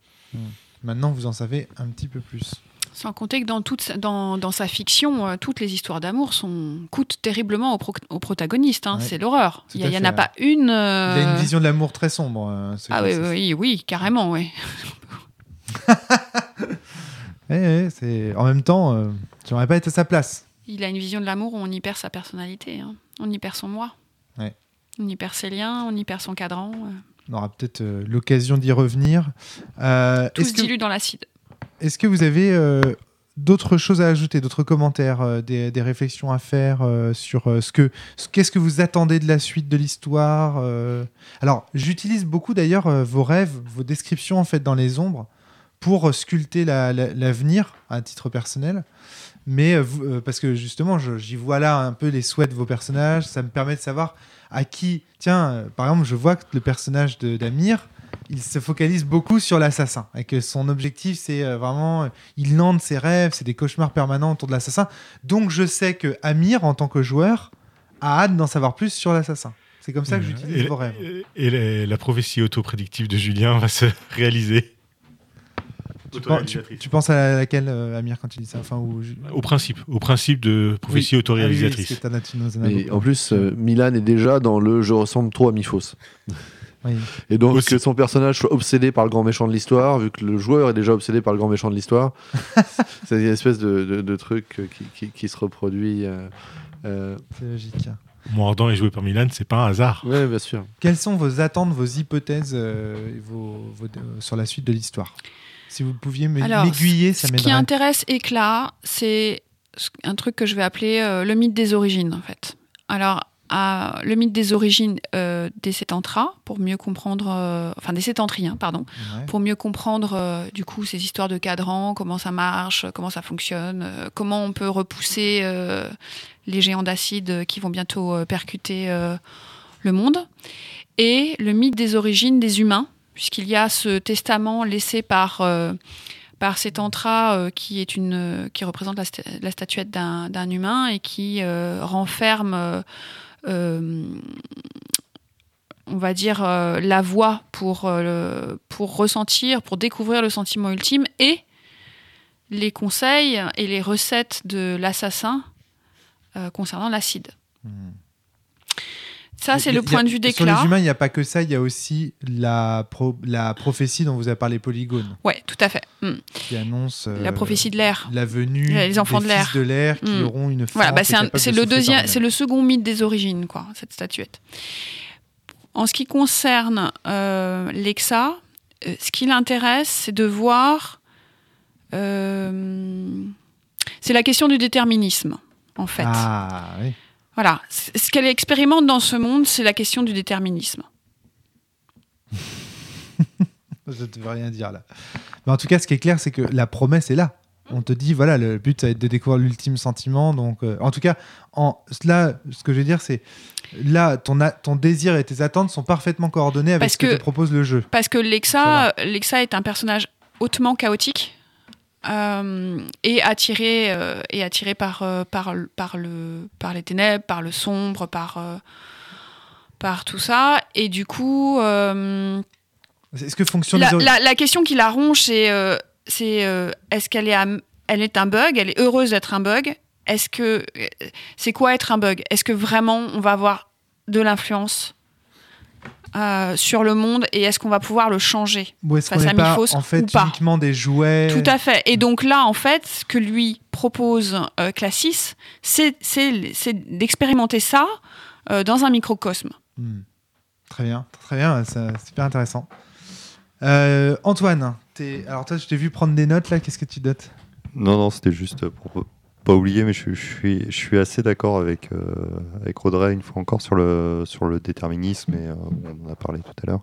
Maintenant, vous en savez un petit peu plus. Sans compter que dans, toute sa, dans, dans sa fiction, euh, toutes les histoires d'amour sont coûtent terriblement au, pro- au protagoniste. hein. Ouais. C'est l'horreur. Il n'y en a pas une. Il euh, a une vision de l'amour très sombre. euh, Ah oui, oui, oui, carrément, oui. Eh, eh, c'est... En même temps, euh, j'aimerais pas être à sa place. Il a une vision de l'amour où on y perd sa personnalité. hein. On y perd son moi. Ouais. On y perd ses liens, on y perd son cadran. euh. On aura peut-être euh, l'occasion d'y revenir. Euh, Tout se que... dilue dans l'acide. Est-ce que vous avez euh, d'autres choses à ajouter, d'autres commentaires, euh, des, réflexions à faire euh, sur ce que, ce- qu'est-ce que vous attendez de la suite de l'histoire Alors, j'utilise beaucoup d'ailleurs vos rêves, vos descriptions en fait dans les ombres pour sculpter la- la- l'avenir à titre personnel. Mais parce que justement, j'y vois là un peu les souhaits de vos personnages, ça me permet de savoir à qui. Tiens, par exemple, je vois que le personnage d'Amir, il se focalise beaucoup sur l'assassin et que son objectif c'est euh, vraiment euh, il lande ses rêves c'est des cauchemars permanents autour de l'assassin donc je sais que Amir en tant que joueur a hâte d'en savoir plus sur l'assassin c'est comme ça que j'utilise et, vos rêves et- et la, la prophétie autoprédictive de Julien va se réaliser. tu, penses- tu- tu penses à laquelle euh, Amir quand il dit ça enfin où je- Au principe, au principe de prophétie Ah oui, autoréalisatrice. tu nous en plus, euh, Milan est déjà dans le je ressemble trop à Mifos. Oui. Et donc Aussi. que son personnage soit obsédé par le grand méchant de l'histoire, vu que le joueur est déjà obsédé par le grand méchant de l'histoire, c'est une espèce de, de- de truc qui, qui- qui se reproduit. euh, euh, c'est logique Mordant est joué par Milan, c'est pas un hasard. Ouais, bien sûr. quelles sont vos attentes vos hypothèses euh, et vos, vos- euh, sur la suite de l'histoire? Si vous pouviez m'aiguiller ça Ce qui intéresse Éclat, c'est ce- un truc que je vais appeler euh, le mythe des origines, en fait. Alors, à- le mythe des origines euh, des Sétantras, pour mieux comprendre, euh, enfin des Sétentriens, pardon, Ouais. pour mieux comprendre euh, du coup ces histoires de cadran, comment ça marche, comment ça fonctionne, comment on peut repousser les géants d'acide qui vont bientôt percuter le monde, et le mythe des origines des humains, puisqu'il y a ce testament laissé par par Sétantra euh, qui est une euh, qui représente la, sta- la statuette d'un humain et qui euh, renferme on va dire, euh, la voie pour, euh, pour ressentir, pour découvrir le sentiment ultime et les conseils et les recettes de l'assassin euh, concernant l'acide. Ça, c'est le a- point de vue Sur d'éclat. les humains, il n'y a pas que ça, il y a aussi la, pro- la prophétie dont vous avez parlé, Polygone, Ouais, tout à fait. Mm. qui annonce euh, La prophétie de l'air. la venue Les enfants des de l'air. fils de l'air qui Mm. auront une. Voilà, bah, c'est de le deuxième, c'est le second mythe des origines, quoi, cette statuette. En ce qui concerne euh, Lexa, euh, ce qui l'intéresse, c'est de voir. c'est la question du déterminisme, en fait. Ah, oui. Voilà. Ce qu'elle expérimente dans ce monde, c'est la question du déterminisme. Je ne veux rien dire là. Mais en tout cas, ce qui est clair, c'est que la promesse est là. On te dit, voilà, le but, ça va être de découvrir l'ultime sentiment. Donc, euh, en tout cas, en, là, ce que je veux dire, c'est là, ton, a- ton désir et tes attentes sont parfaitement coordonnés avec Parce ce que, que- te propose le jeu. Parce que Lexa, Lexa est un personnage hautement chaotique euh, et attiré, euh, et attiré par, euh, par, le- par, le, par les ténèbres, par le sombre, par, euh, par tout ça. Et du coup, Est-ce que fonctionne la, la- la question qui la ronge, c'est c'est, est-ce qu'elle est, elle est un bug? Elle est heureuse d'être un bug? Est-ce que c'est quoi être un bug? Est-ce que vraiment on va avoir de l'influence? Euh, sur le monde et est-ce qu'on va pouvoir le changer Ou est-ce qu'on n'est pas en fait ou pas uniquement des jouets Tout à fait. Et donc là, en fait, ce que lui propose euh, Classis, c'est c'est- c'est d'expérimenter ça euh, dans un microcosme. Hmm. Très bien, très bien, c'est super intéressant. Euh, Antoine, t'es- alors toi, je t'ai vu prendre des notes là. Qu'est-ce que tu notes Non, non, c'était juste pour pas oublier, mais je, je suis, je suis assez d'accord avec, euh, avec Audrey, une fois encore, sur le, sur le déterminisme, et euh, on en a parlé tout à l'heure.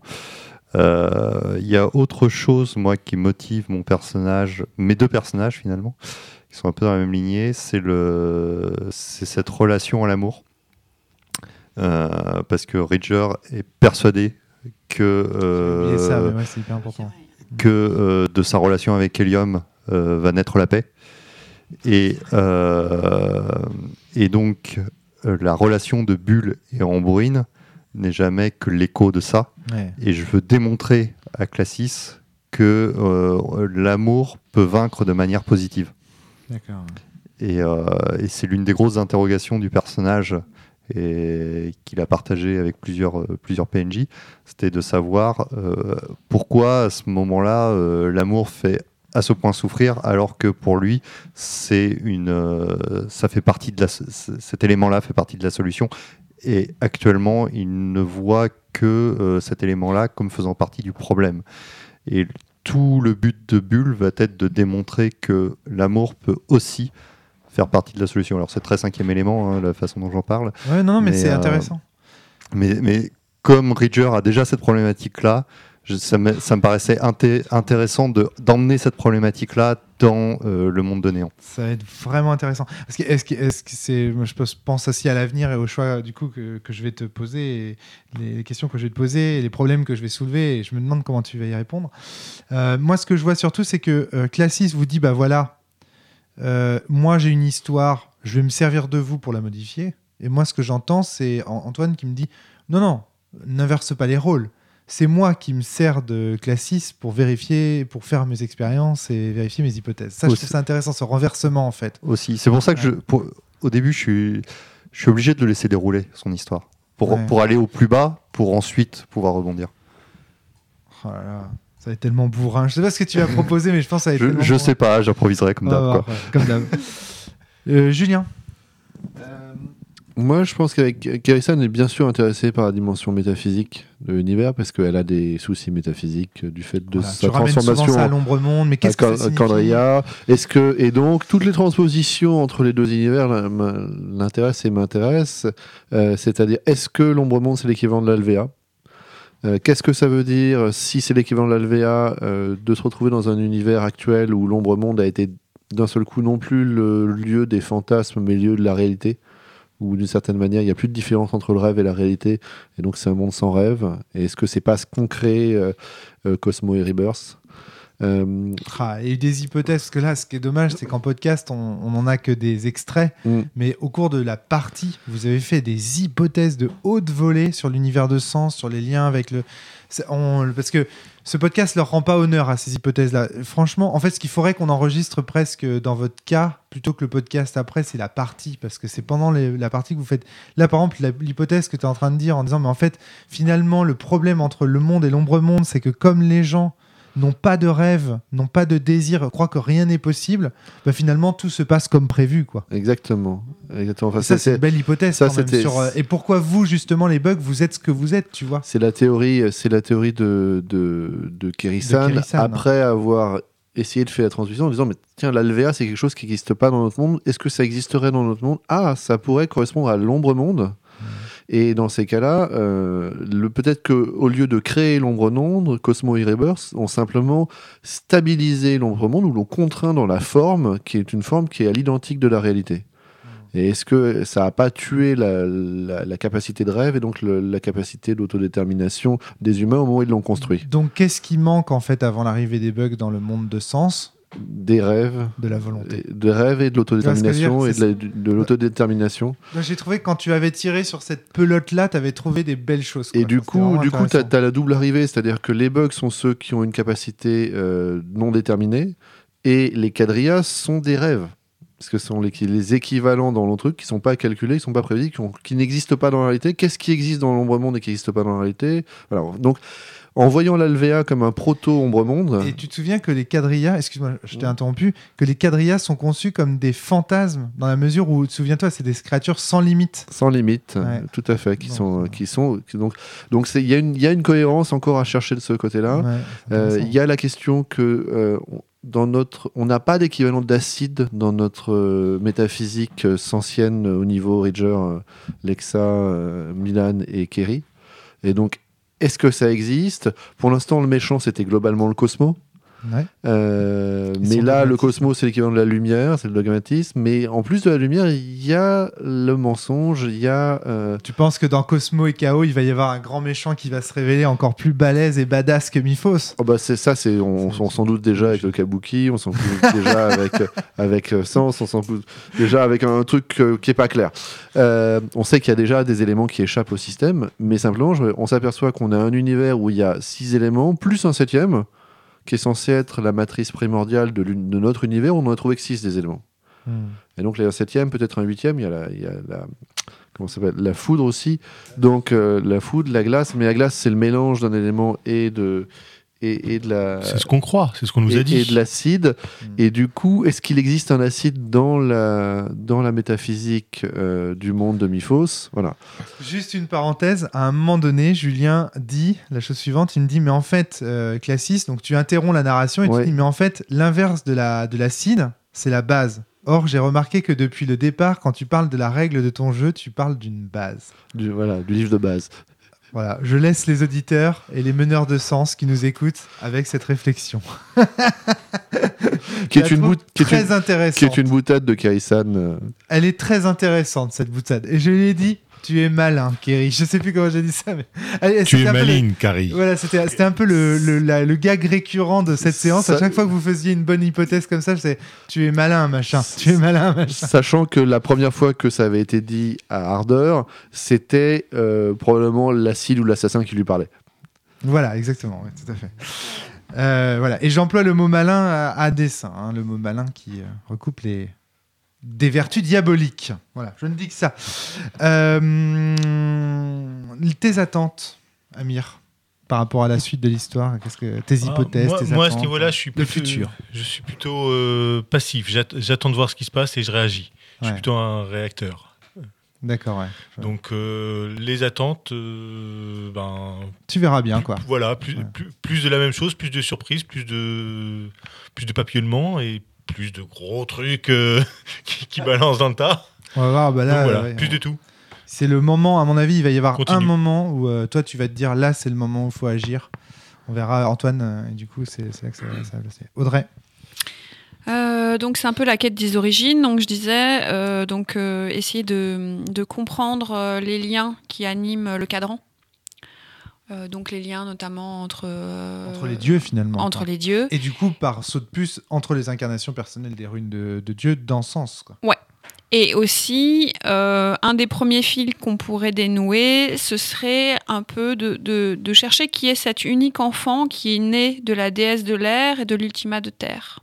Euh, Il y a autre chose, moi, qui motive mon personnage, mes deux personnages finalement, qui sont un peu dans la même lignée, c'est cette relation à l'amour. Parce que Ridger est persuadé que, oublié ça, ouais, que de sa relation avec Helium va naître la paix. Et, euh, et donc, euh, la relation de Bulle et Ambroine n'est jamais que l'écho de ça. Ouais. Et je veux démontrer à Classis que euh, l'amour peut vaincre de manière positive. D'accord. Et, euh, et c'est l'une des grosses interrogations du personnage et qu'il a partagé avec plusieurs, euh, plusieurs PNJ, c'était de savoir pourquoi à ce moment-là l'amour fait à ce point souffrir alors que pour lui c'est une euh, ça fait partie de la, cet élément-là fait partie de la solution et actuellement il ne voit que euh, cet élément-là comme faisant partie du problème et tout le but de Bulle va être de démontrer que l'amour peut aussi faire partie de la solution. Alors c'est très cinquième élément, hein, la façon dont j'en parle, Ouais, non, non, mais, Mais, c'est euh, intéressant. mais, mais comme Ridger a déjà cette problématique-là, ça, me, paraissait inté- intéressant de- d'emmener cette problématique-là dans euh, le monde de Néant. Ça va être vraiment intéressant. Est-ce je pense- aussi à l'avenir et aux choix du coup que, je vais te poser, les questions que je vais te poser, les problèmes que je vais soulever. Et je me demande comment tu vas y répondre. Euh, moi, ce que je vois surtout, c'est que euh, Classis vous dit, bah voilà, moi j'ai une histoire, je vais me servir de vous pour la modifier. Et moi, ce que j'entends, c'est An- Antoine qui me dit, non, non, n'inverse pas les rôles. C'est moi qui me sers de Classis pour vérifier, pour faire mes expériences et vérifier mes hypothèses. Ça, je Aussi. trouve ça intéressant, ce renversement en fait. Aussi, c'est pour ça que je, pour- au début, je suis, je suis obligé de le laisser dérouler son histoire pour, Ouais. pour aller au plus bas, pour ensuite pouvoir rebondir. Oh là là, ça va être tellement bourrin. Je sais pas ce que tu vas proposer, mais je pense que ça va être Je, tellement je bourrin. sais pas, j'improviserai comme d'hab. quoi. ouais, comme d'hab. Euh, Julien. Moi, je pense qu'avec Kerrison est bien sûr intéressée par la dimension métaphysique de l'univers parce qu'elle a des soucis métaphysiques du fait de Voilà, sa tu transformation ça à l'ombre monde, mais qu'est-ce que ça Candria. Est-ce que et donc toutes les transpositions entre les deux univers l'intéressent et m'intéressent. Euh, C'est-à-dire, est-ce que l'ombre monde c'est l'équivalent de l'Alvéa? Euh, Qu'est-ce que ça veut dire si c'est l'équivalent de l'Alvéa euh, de se retrouver dans un univers actuel où l'ombre monde a été d'un seul coup non plus le lieu des fantasmes mais le lieu de la réalité? Où d'une certaine manière il n'y a plus de différence entre le rêve et la réalité et donc c'est un monde sans rêve et est-ce que c'est pas ce qu'ont créé euh, euh, Cosmo et Rebirth? Euh, Ah, il y a eu des hypothèses, parce que là, ce qui est dommage, c'est qu'en podcast, on, on en a que des extraits, Mm. mais au cours de la partie, vous avez fait des hypothèses de haute volée sur l'univers de sens, sur les liens avec le. on- parce que ce podcast leur rend pas honneur à ces hypothèses-là. Franchement, en fait, ce qu'il faudrait qu'on enregistre presque dans votre cas, plutôt que le podcast après, c'est la partie, parce que c'est pendant la partie que vous faites. Là, par exemple, l'hypothèse que tu es en train de dire en disant, mais en fait, finalement, le problème entre le monde et l'ombre-monde, c'est que comme les gens n'ont pas de rêve, n'ont pas de désir, croient que rien n'est possible, bah finalement tout se passe comme prévu quoi. exactement. exactement. Enfin, ça c'est- une belle hypothèse ça, quand même c'était- sur, euh, et pourquoi vous justement les bugs vous êtes ce que vous êtes, tu vois? C'est la théorie, c'est la théorie de, de, de après avoir essayé de faire la transmission en disant mais tiens l'alvéa c'est quelque chose qui n'existe pas dans notre monde est-ce que ça existerait dans notre monde? Ah ça pourrait correspondre à l'ombre monde et dans ces cas-là euh, peut-être que au lieu de créer l'ombre monde Cosmo et Rebirth ont simplement stabilisé l'ombre monde ou l'ont contraint dans la forme qui est une forme qui est à l'identique de la réalité. Et est-ce que ça n'a pas tué la, la- la capacité de rêve et donc le- la capacité d'autodétermination des humains au moment où ils l'ont construit? Donc qu'est-ce qui manque en fait avant l'arrivée des bugs dans le monde de sens? Des rêves, de la volonté de rêves et de l'autodétermination Tu et de la- de l'autodétermination. J'ai trouvé que quand tu avais tiré sur cette pelote là, tu avais trouvé des belles choses. Et du coup, du coup, t'as intéressant. as la double arrivée, c'est-à-dire que les bugs sont ceux qui ont une capacité euh, non déterminée et les quadrillas sont des rêves. Parce que ce sont les, les équivalents dans le truc qui sont pas calculés, qui sont pas prévus, qui n'existent pas dans la réalité. Qu'est-ce qui existe dans l'ombre monde et qui n'existe pas dans la réalité? Voilà. Donc, en voyant l'Alvéa comme un proto-ombre monde, Et tu te souviens que les quadrillas, excuse-moi, je t'ai interrompu, que les quadrillas sont conçus comme des fantasmes dans la mesure où, souviens-toi, c'est des créatures sans limite. sans limite, Ouais. tout à fait, qui Donc, sont, euh, qui sont, qui- donc, il y a une, il y a une cohérence encore à chercher de ce côté-là. Ouais, Euh. Il y a la question que euh, on- dans notre, on n'a pas d'équivalent d'acide dans notre euh, métaphysique euh, sancienne euh, au niveau Ridger, euh, Lexa, euh, Milan et Kerry. Et donc, est-ce que ça existe? Pour l'instant, le méchant, c'était globalement le Cosmo. Ouais. Euh, mais là, le cosmos, c'est l'équivalent de la lumière, c'est le dogmatisme. Mais en plus de la lumière, il y a le mensonge, il y a. euh, Tu penses que dans Cosmo et Chaos, il va y avoir un grand méchant qui va se révéler encore plus balèze et badass que Mythos Oh bah c'est ça, c'est on, s'en doute déjà avec le kabuki, on s'en doute déjà avec avec euh, Sens, on s'en doute déjà avec un truc qui est pas clair. Euh, on sait qu'il y a déjà des éléments qui échappent au système, mais simplement on s'aperçoit qu'on a un univers où il y a six éléments plus un septième qui est censé être la matrice primordiale de, notre univers. On en a trouvé que six des éléments. Hmm. Et donc, il y a un septième, peut-être un huitième. Il y a la, il y a la, comment ça s'appelle La foudre aussi. Donc, euh, la foudre, la glace. Mais la glace, c'est le mélange d'un élément et de, et, et de la. C'est ce qu'on croit, c'est ce qu'on nous et, a dit. et de l'acide. Mm. Et du coup, est-ce qu'il existe un acide dans la, dans la métaphysique euh, du monde de Miphos? Voilà. Juste une parenthèse, à un moment donné, Julien dit la chose suivante, il me dit, mais en fait, euh, Classis, donc tu interromps la narration et Ouais. tu dis, mais en fait, l'inverse de la de l'acide, c'est la base. Or, j'ai remarqué que depuis le départ, quand tu parles de la règle de ton jeu, tu parles d'une base. Du, voilà, du livre de base. Voilà, je laisse les auditeurs et les meneurs de sens qui nous écoutent avec cette réflexion. Qui est, une bout- est très une, intéressante. qui est une boutade de Kaisan. euh, Elle est très intéressante cette boutade. Et je lui ai dit, tu es malin, Kerry. Je sais plus comment j'ai dit ça, mais Elle- Tu es le- maligne, Carrie. Voilà, c'était c'était un peu le, le, la- le gag récurrent de cette séance. À chaque fois que vous faisiez une bonne hypothèse comme ça, c'est tu es malin, machin. Tu es malin, machin. Sachant que la première fois que ça avait été dit à Ardeur, c'était euh, probablement l'acide ou l'assassin qui lui parlait. Voilà, exactement, ouais, tout à fait. Euh, voilà, et j'emploie le mot malin à, à dessein, hein, le mot malin qui euh, recoupe les des vertus diaboliques. Voilà, je ne dis que ça. Euh, tes attentes, Amir, par rapport à la suite de l'histoire, qu'est-ce que tes Ah, hypothèses, moi, tes moi, à ce attentes, niveau-là, je suis plutôt, futur. Je suis plutôt euh, passif. J'att- J'attends de voir ce qui se passe et je réagis. Je Ouais. suis plutôt un réacteur. D'accord, ouais. Donc euh, les attentes, euh, ben Tu verras bien, quoi. voilà, plus, Ouais. plus, plus de la même chose, plus de surprises, plus de plus de papillonnement et plus de gros trucs euh, qui, qui balancent dans le tas. On va voir, bah là, Donc voilà, ouais, plus on- de tout. C'est le moment, à mon avis, il va y avoir Continue. un moment où euh, toi, tu vas te dire là, c'est le moment où il faut agir. On verra Antoine, euh, et du coup, c'est là que ça, va- ça va passer. Audrey, Euh, donc c'est un peu la quête des origines. Donc je disais, euh, donc euh, essayer de, de comprendre euh, les liens qui animent le cadran. Euh, donc les liens notamment entre, euh, Entre les dieux, finalement. entre les dieux. Et du coup, par saut de puce, entre les incarnations personnelles des runes de, de Dieu dans ce sens. Quoi. Et aussi, euh, un des premiers fils qu'on pourrait dénouer, ce serait un peu de, de- de chercher qui est cet unique enfant qui est né de la déesse de l'air et de l'ultima de terre.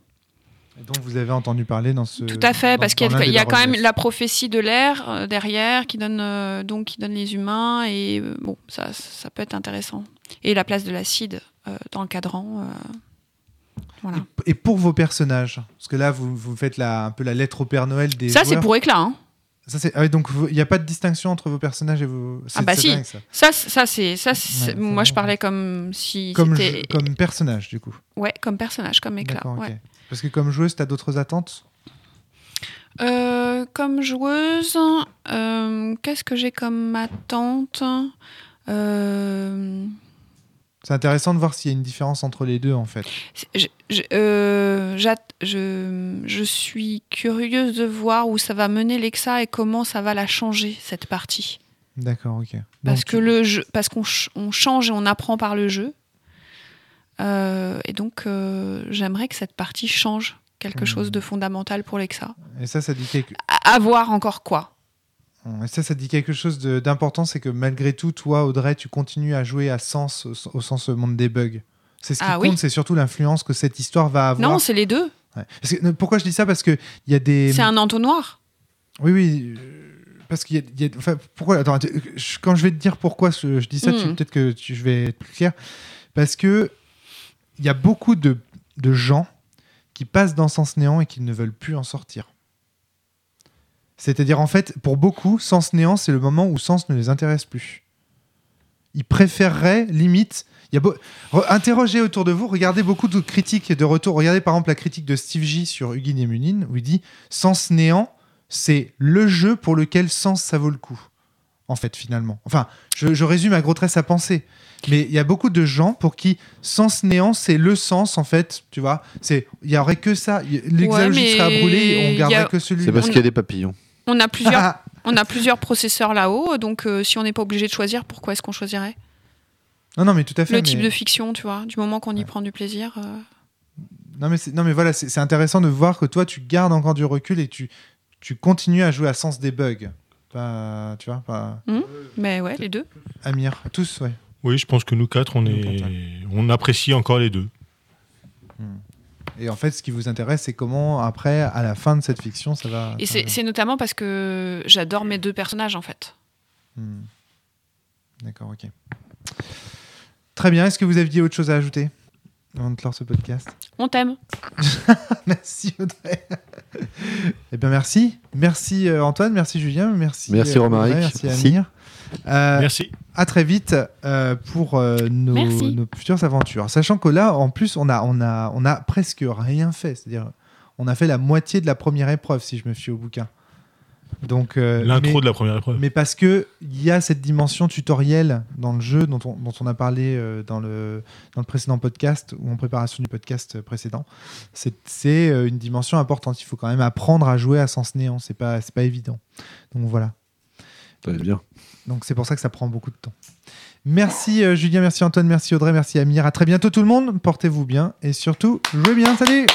Et donc, vous avez entendu parler dans ce. Tout à fait, parce qu'il y a, y quand même la prophétie de l'air euh, derrière qui donne, euh, donc, qui donne les humains, et euh, bon, ça, ça peut être intéressant. Et la place de l'acide dans le cadran. voilà. Et, et pour vos personnages, parce que là, vous, vous faites la, un peu la lettre au Père Noël des. Ça, c'est pour éclat. Hein. Ça, c'est- ah oui, donc il n'y a pas de distinction entre vos personnages et vos. Ah bah si. dingue, ça. Ça, c'est- ça c'est ça. c'est- Ouais, moi, je parlais comme si Comme, comme personnage, du coup. ouais, comme personnage, comme éclat. Ouais. Parce que comme joueuse, tu as d'autres attentes? Euh, comme joueuse, euh, qu'est-ce que j'ai comme attente? Euh, C'est intéressant de voir s'il y a une différence entre les deux, en fait. je, je, euh, j'att- je- je suis curieuse de voir où ça va mener Lexa et comment ça va la changer cette partie. D'accord, ok. Parce Donc, que le jeu, parce qu'on ch- on change et on apprend par le jeu. Euh, et donc, euh, j'aimerais que cette partie change quelque Mhm. chose de fondamental pour Lexa. Et ça, ça dit quelque... À, à voir encore quoi Et ça, ça dit quelque chose d'important, c'est que malgré tout, toi, Audrey, tu continues à jouer à sens, au, sens monde des bugs. C'est ce qui Ah compte, oui. c'est surtout l'influence que cette histoire va avoir. Non, c'est les deux. Ouais. Parce que- pourquoi je dis ça? Parce qu'il y a des... C'est un entonnoir. Oui, oui. euh, Parce qu'il y a, il y a- enfin, pourquoi Attends, quand je vais te dire pourquoi je, dis ça, Mhm. peut-être que tu- je vais être plus clair. Parce que il y a beaucoup de, de gens qui passent dans Sens Néant et qui ne veulent plus en sortir. C'est-à-dire, en fait, pour beaucoup, Sens Néant, c'est le moment où Sens ne les intéresse plus. Ils préféreraient, limite. Y a beau- Interrogez autour de vous, regardez beaucoup de critiques de retour. Regardez par exemple la critique de Steve J sur Hugin et Munin, où il dit Sens Néant, c'est le jeu pour lequel Sens ça vaut le coup. En fait, finalement. Enfin, je, je résume à gros traits sa pensée. Mais il y a beaucoup de gens pour qui Sens Néant, c'est le sens, en fait. Tu vois C'est Il y aurait que ça. L'exalogie mais serait à brûler et on garderait a- que celui C'est parce qu'il y a des papillons. On a plusieurs, Ah, on a plusieurs processeurs là-haut, donc euh, si on n'est pas obligé de choisir, pourquoi est-ce qu'on choisirait? Non, non, mais tout à fait. Le type de fiction, tu vois, du moment qu'on y Ouais. prend du plaisir. euh, Non mais, non mais voilà, c'est c'est intéressant de voir que toi tu gardes encore du recul et tu, tu continues à jouer à sens des bugs. Pas, tu vois, pas Mais ouais, les deux. Amir, tous, ouais. Oui, je pense que nous quatre, on, Nous est... quatre, on apprécie encore les deux. Et en fait, ce qui vous intéresse, c'est comment après, à la fin de cette fiction, ça va. Et c'est notamment parce que j'adore mes deux personnages en fait. Hmm. D'accord, ok. Très bien. Est-ce que vous aviez autre chose à ajouter avant de clore ce podcast? On t'aime. Merci Audrey. eh bien merci. Merci euh, Antoine, merci Julien, merci. Merci, euh, Romaric. Merci. Amir. Euh, Merci. à très vite euh, pour euh, nos, futures aventures. Sachant que là, en plus, on a, on a, on a presque rien fait. C'est-à-dire, on a fait la moitié de la première épreuve, si je me fie au bouquin. Donc, euh, L'intro de la première épreuve. mais parce que il y a cette dimension tutorielle dans le jeu dont on, dont on a parlé euh, dans, le, dans le précédent podcast ou en préparation du podcast précédent. C'est c'est, euh, une dimension importante. Il faut quand même apprendre à jouer à sens néant. C'est pas, c'est pas évident. Donc voilà. Très bien. Donc c'est pour ça que ça prend beaucoup de temps. Merci euh, Julien, merci Antoine, merci Audrey, merci Amir. À très bientôt tout le monde. Portez-vous bien et surtout jouez bien. Salut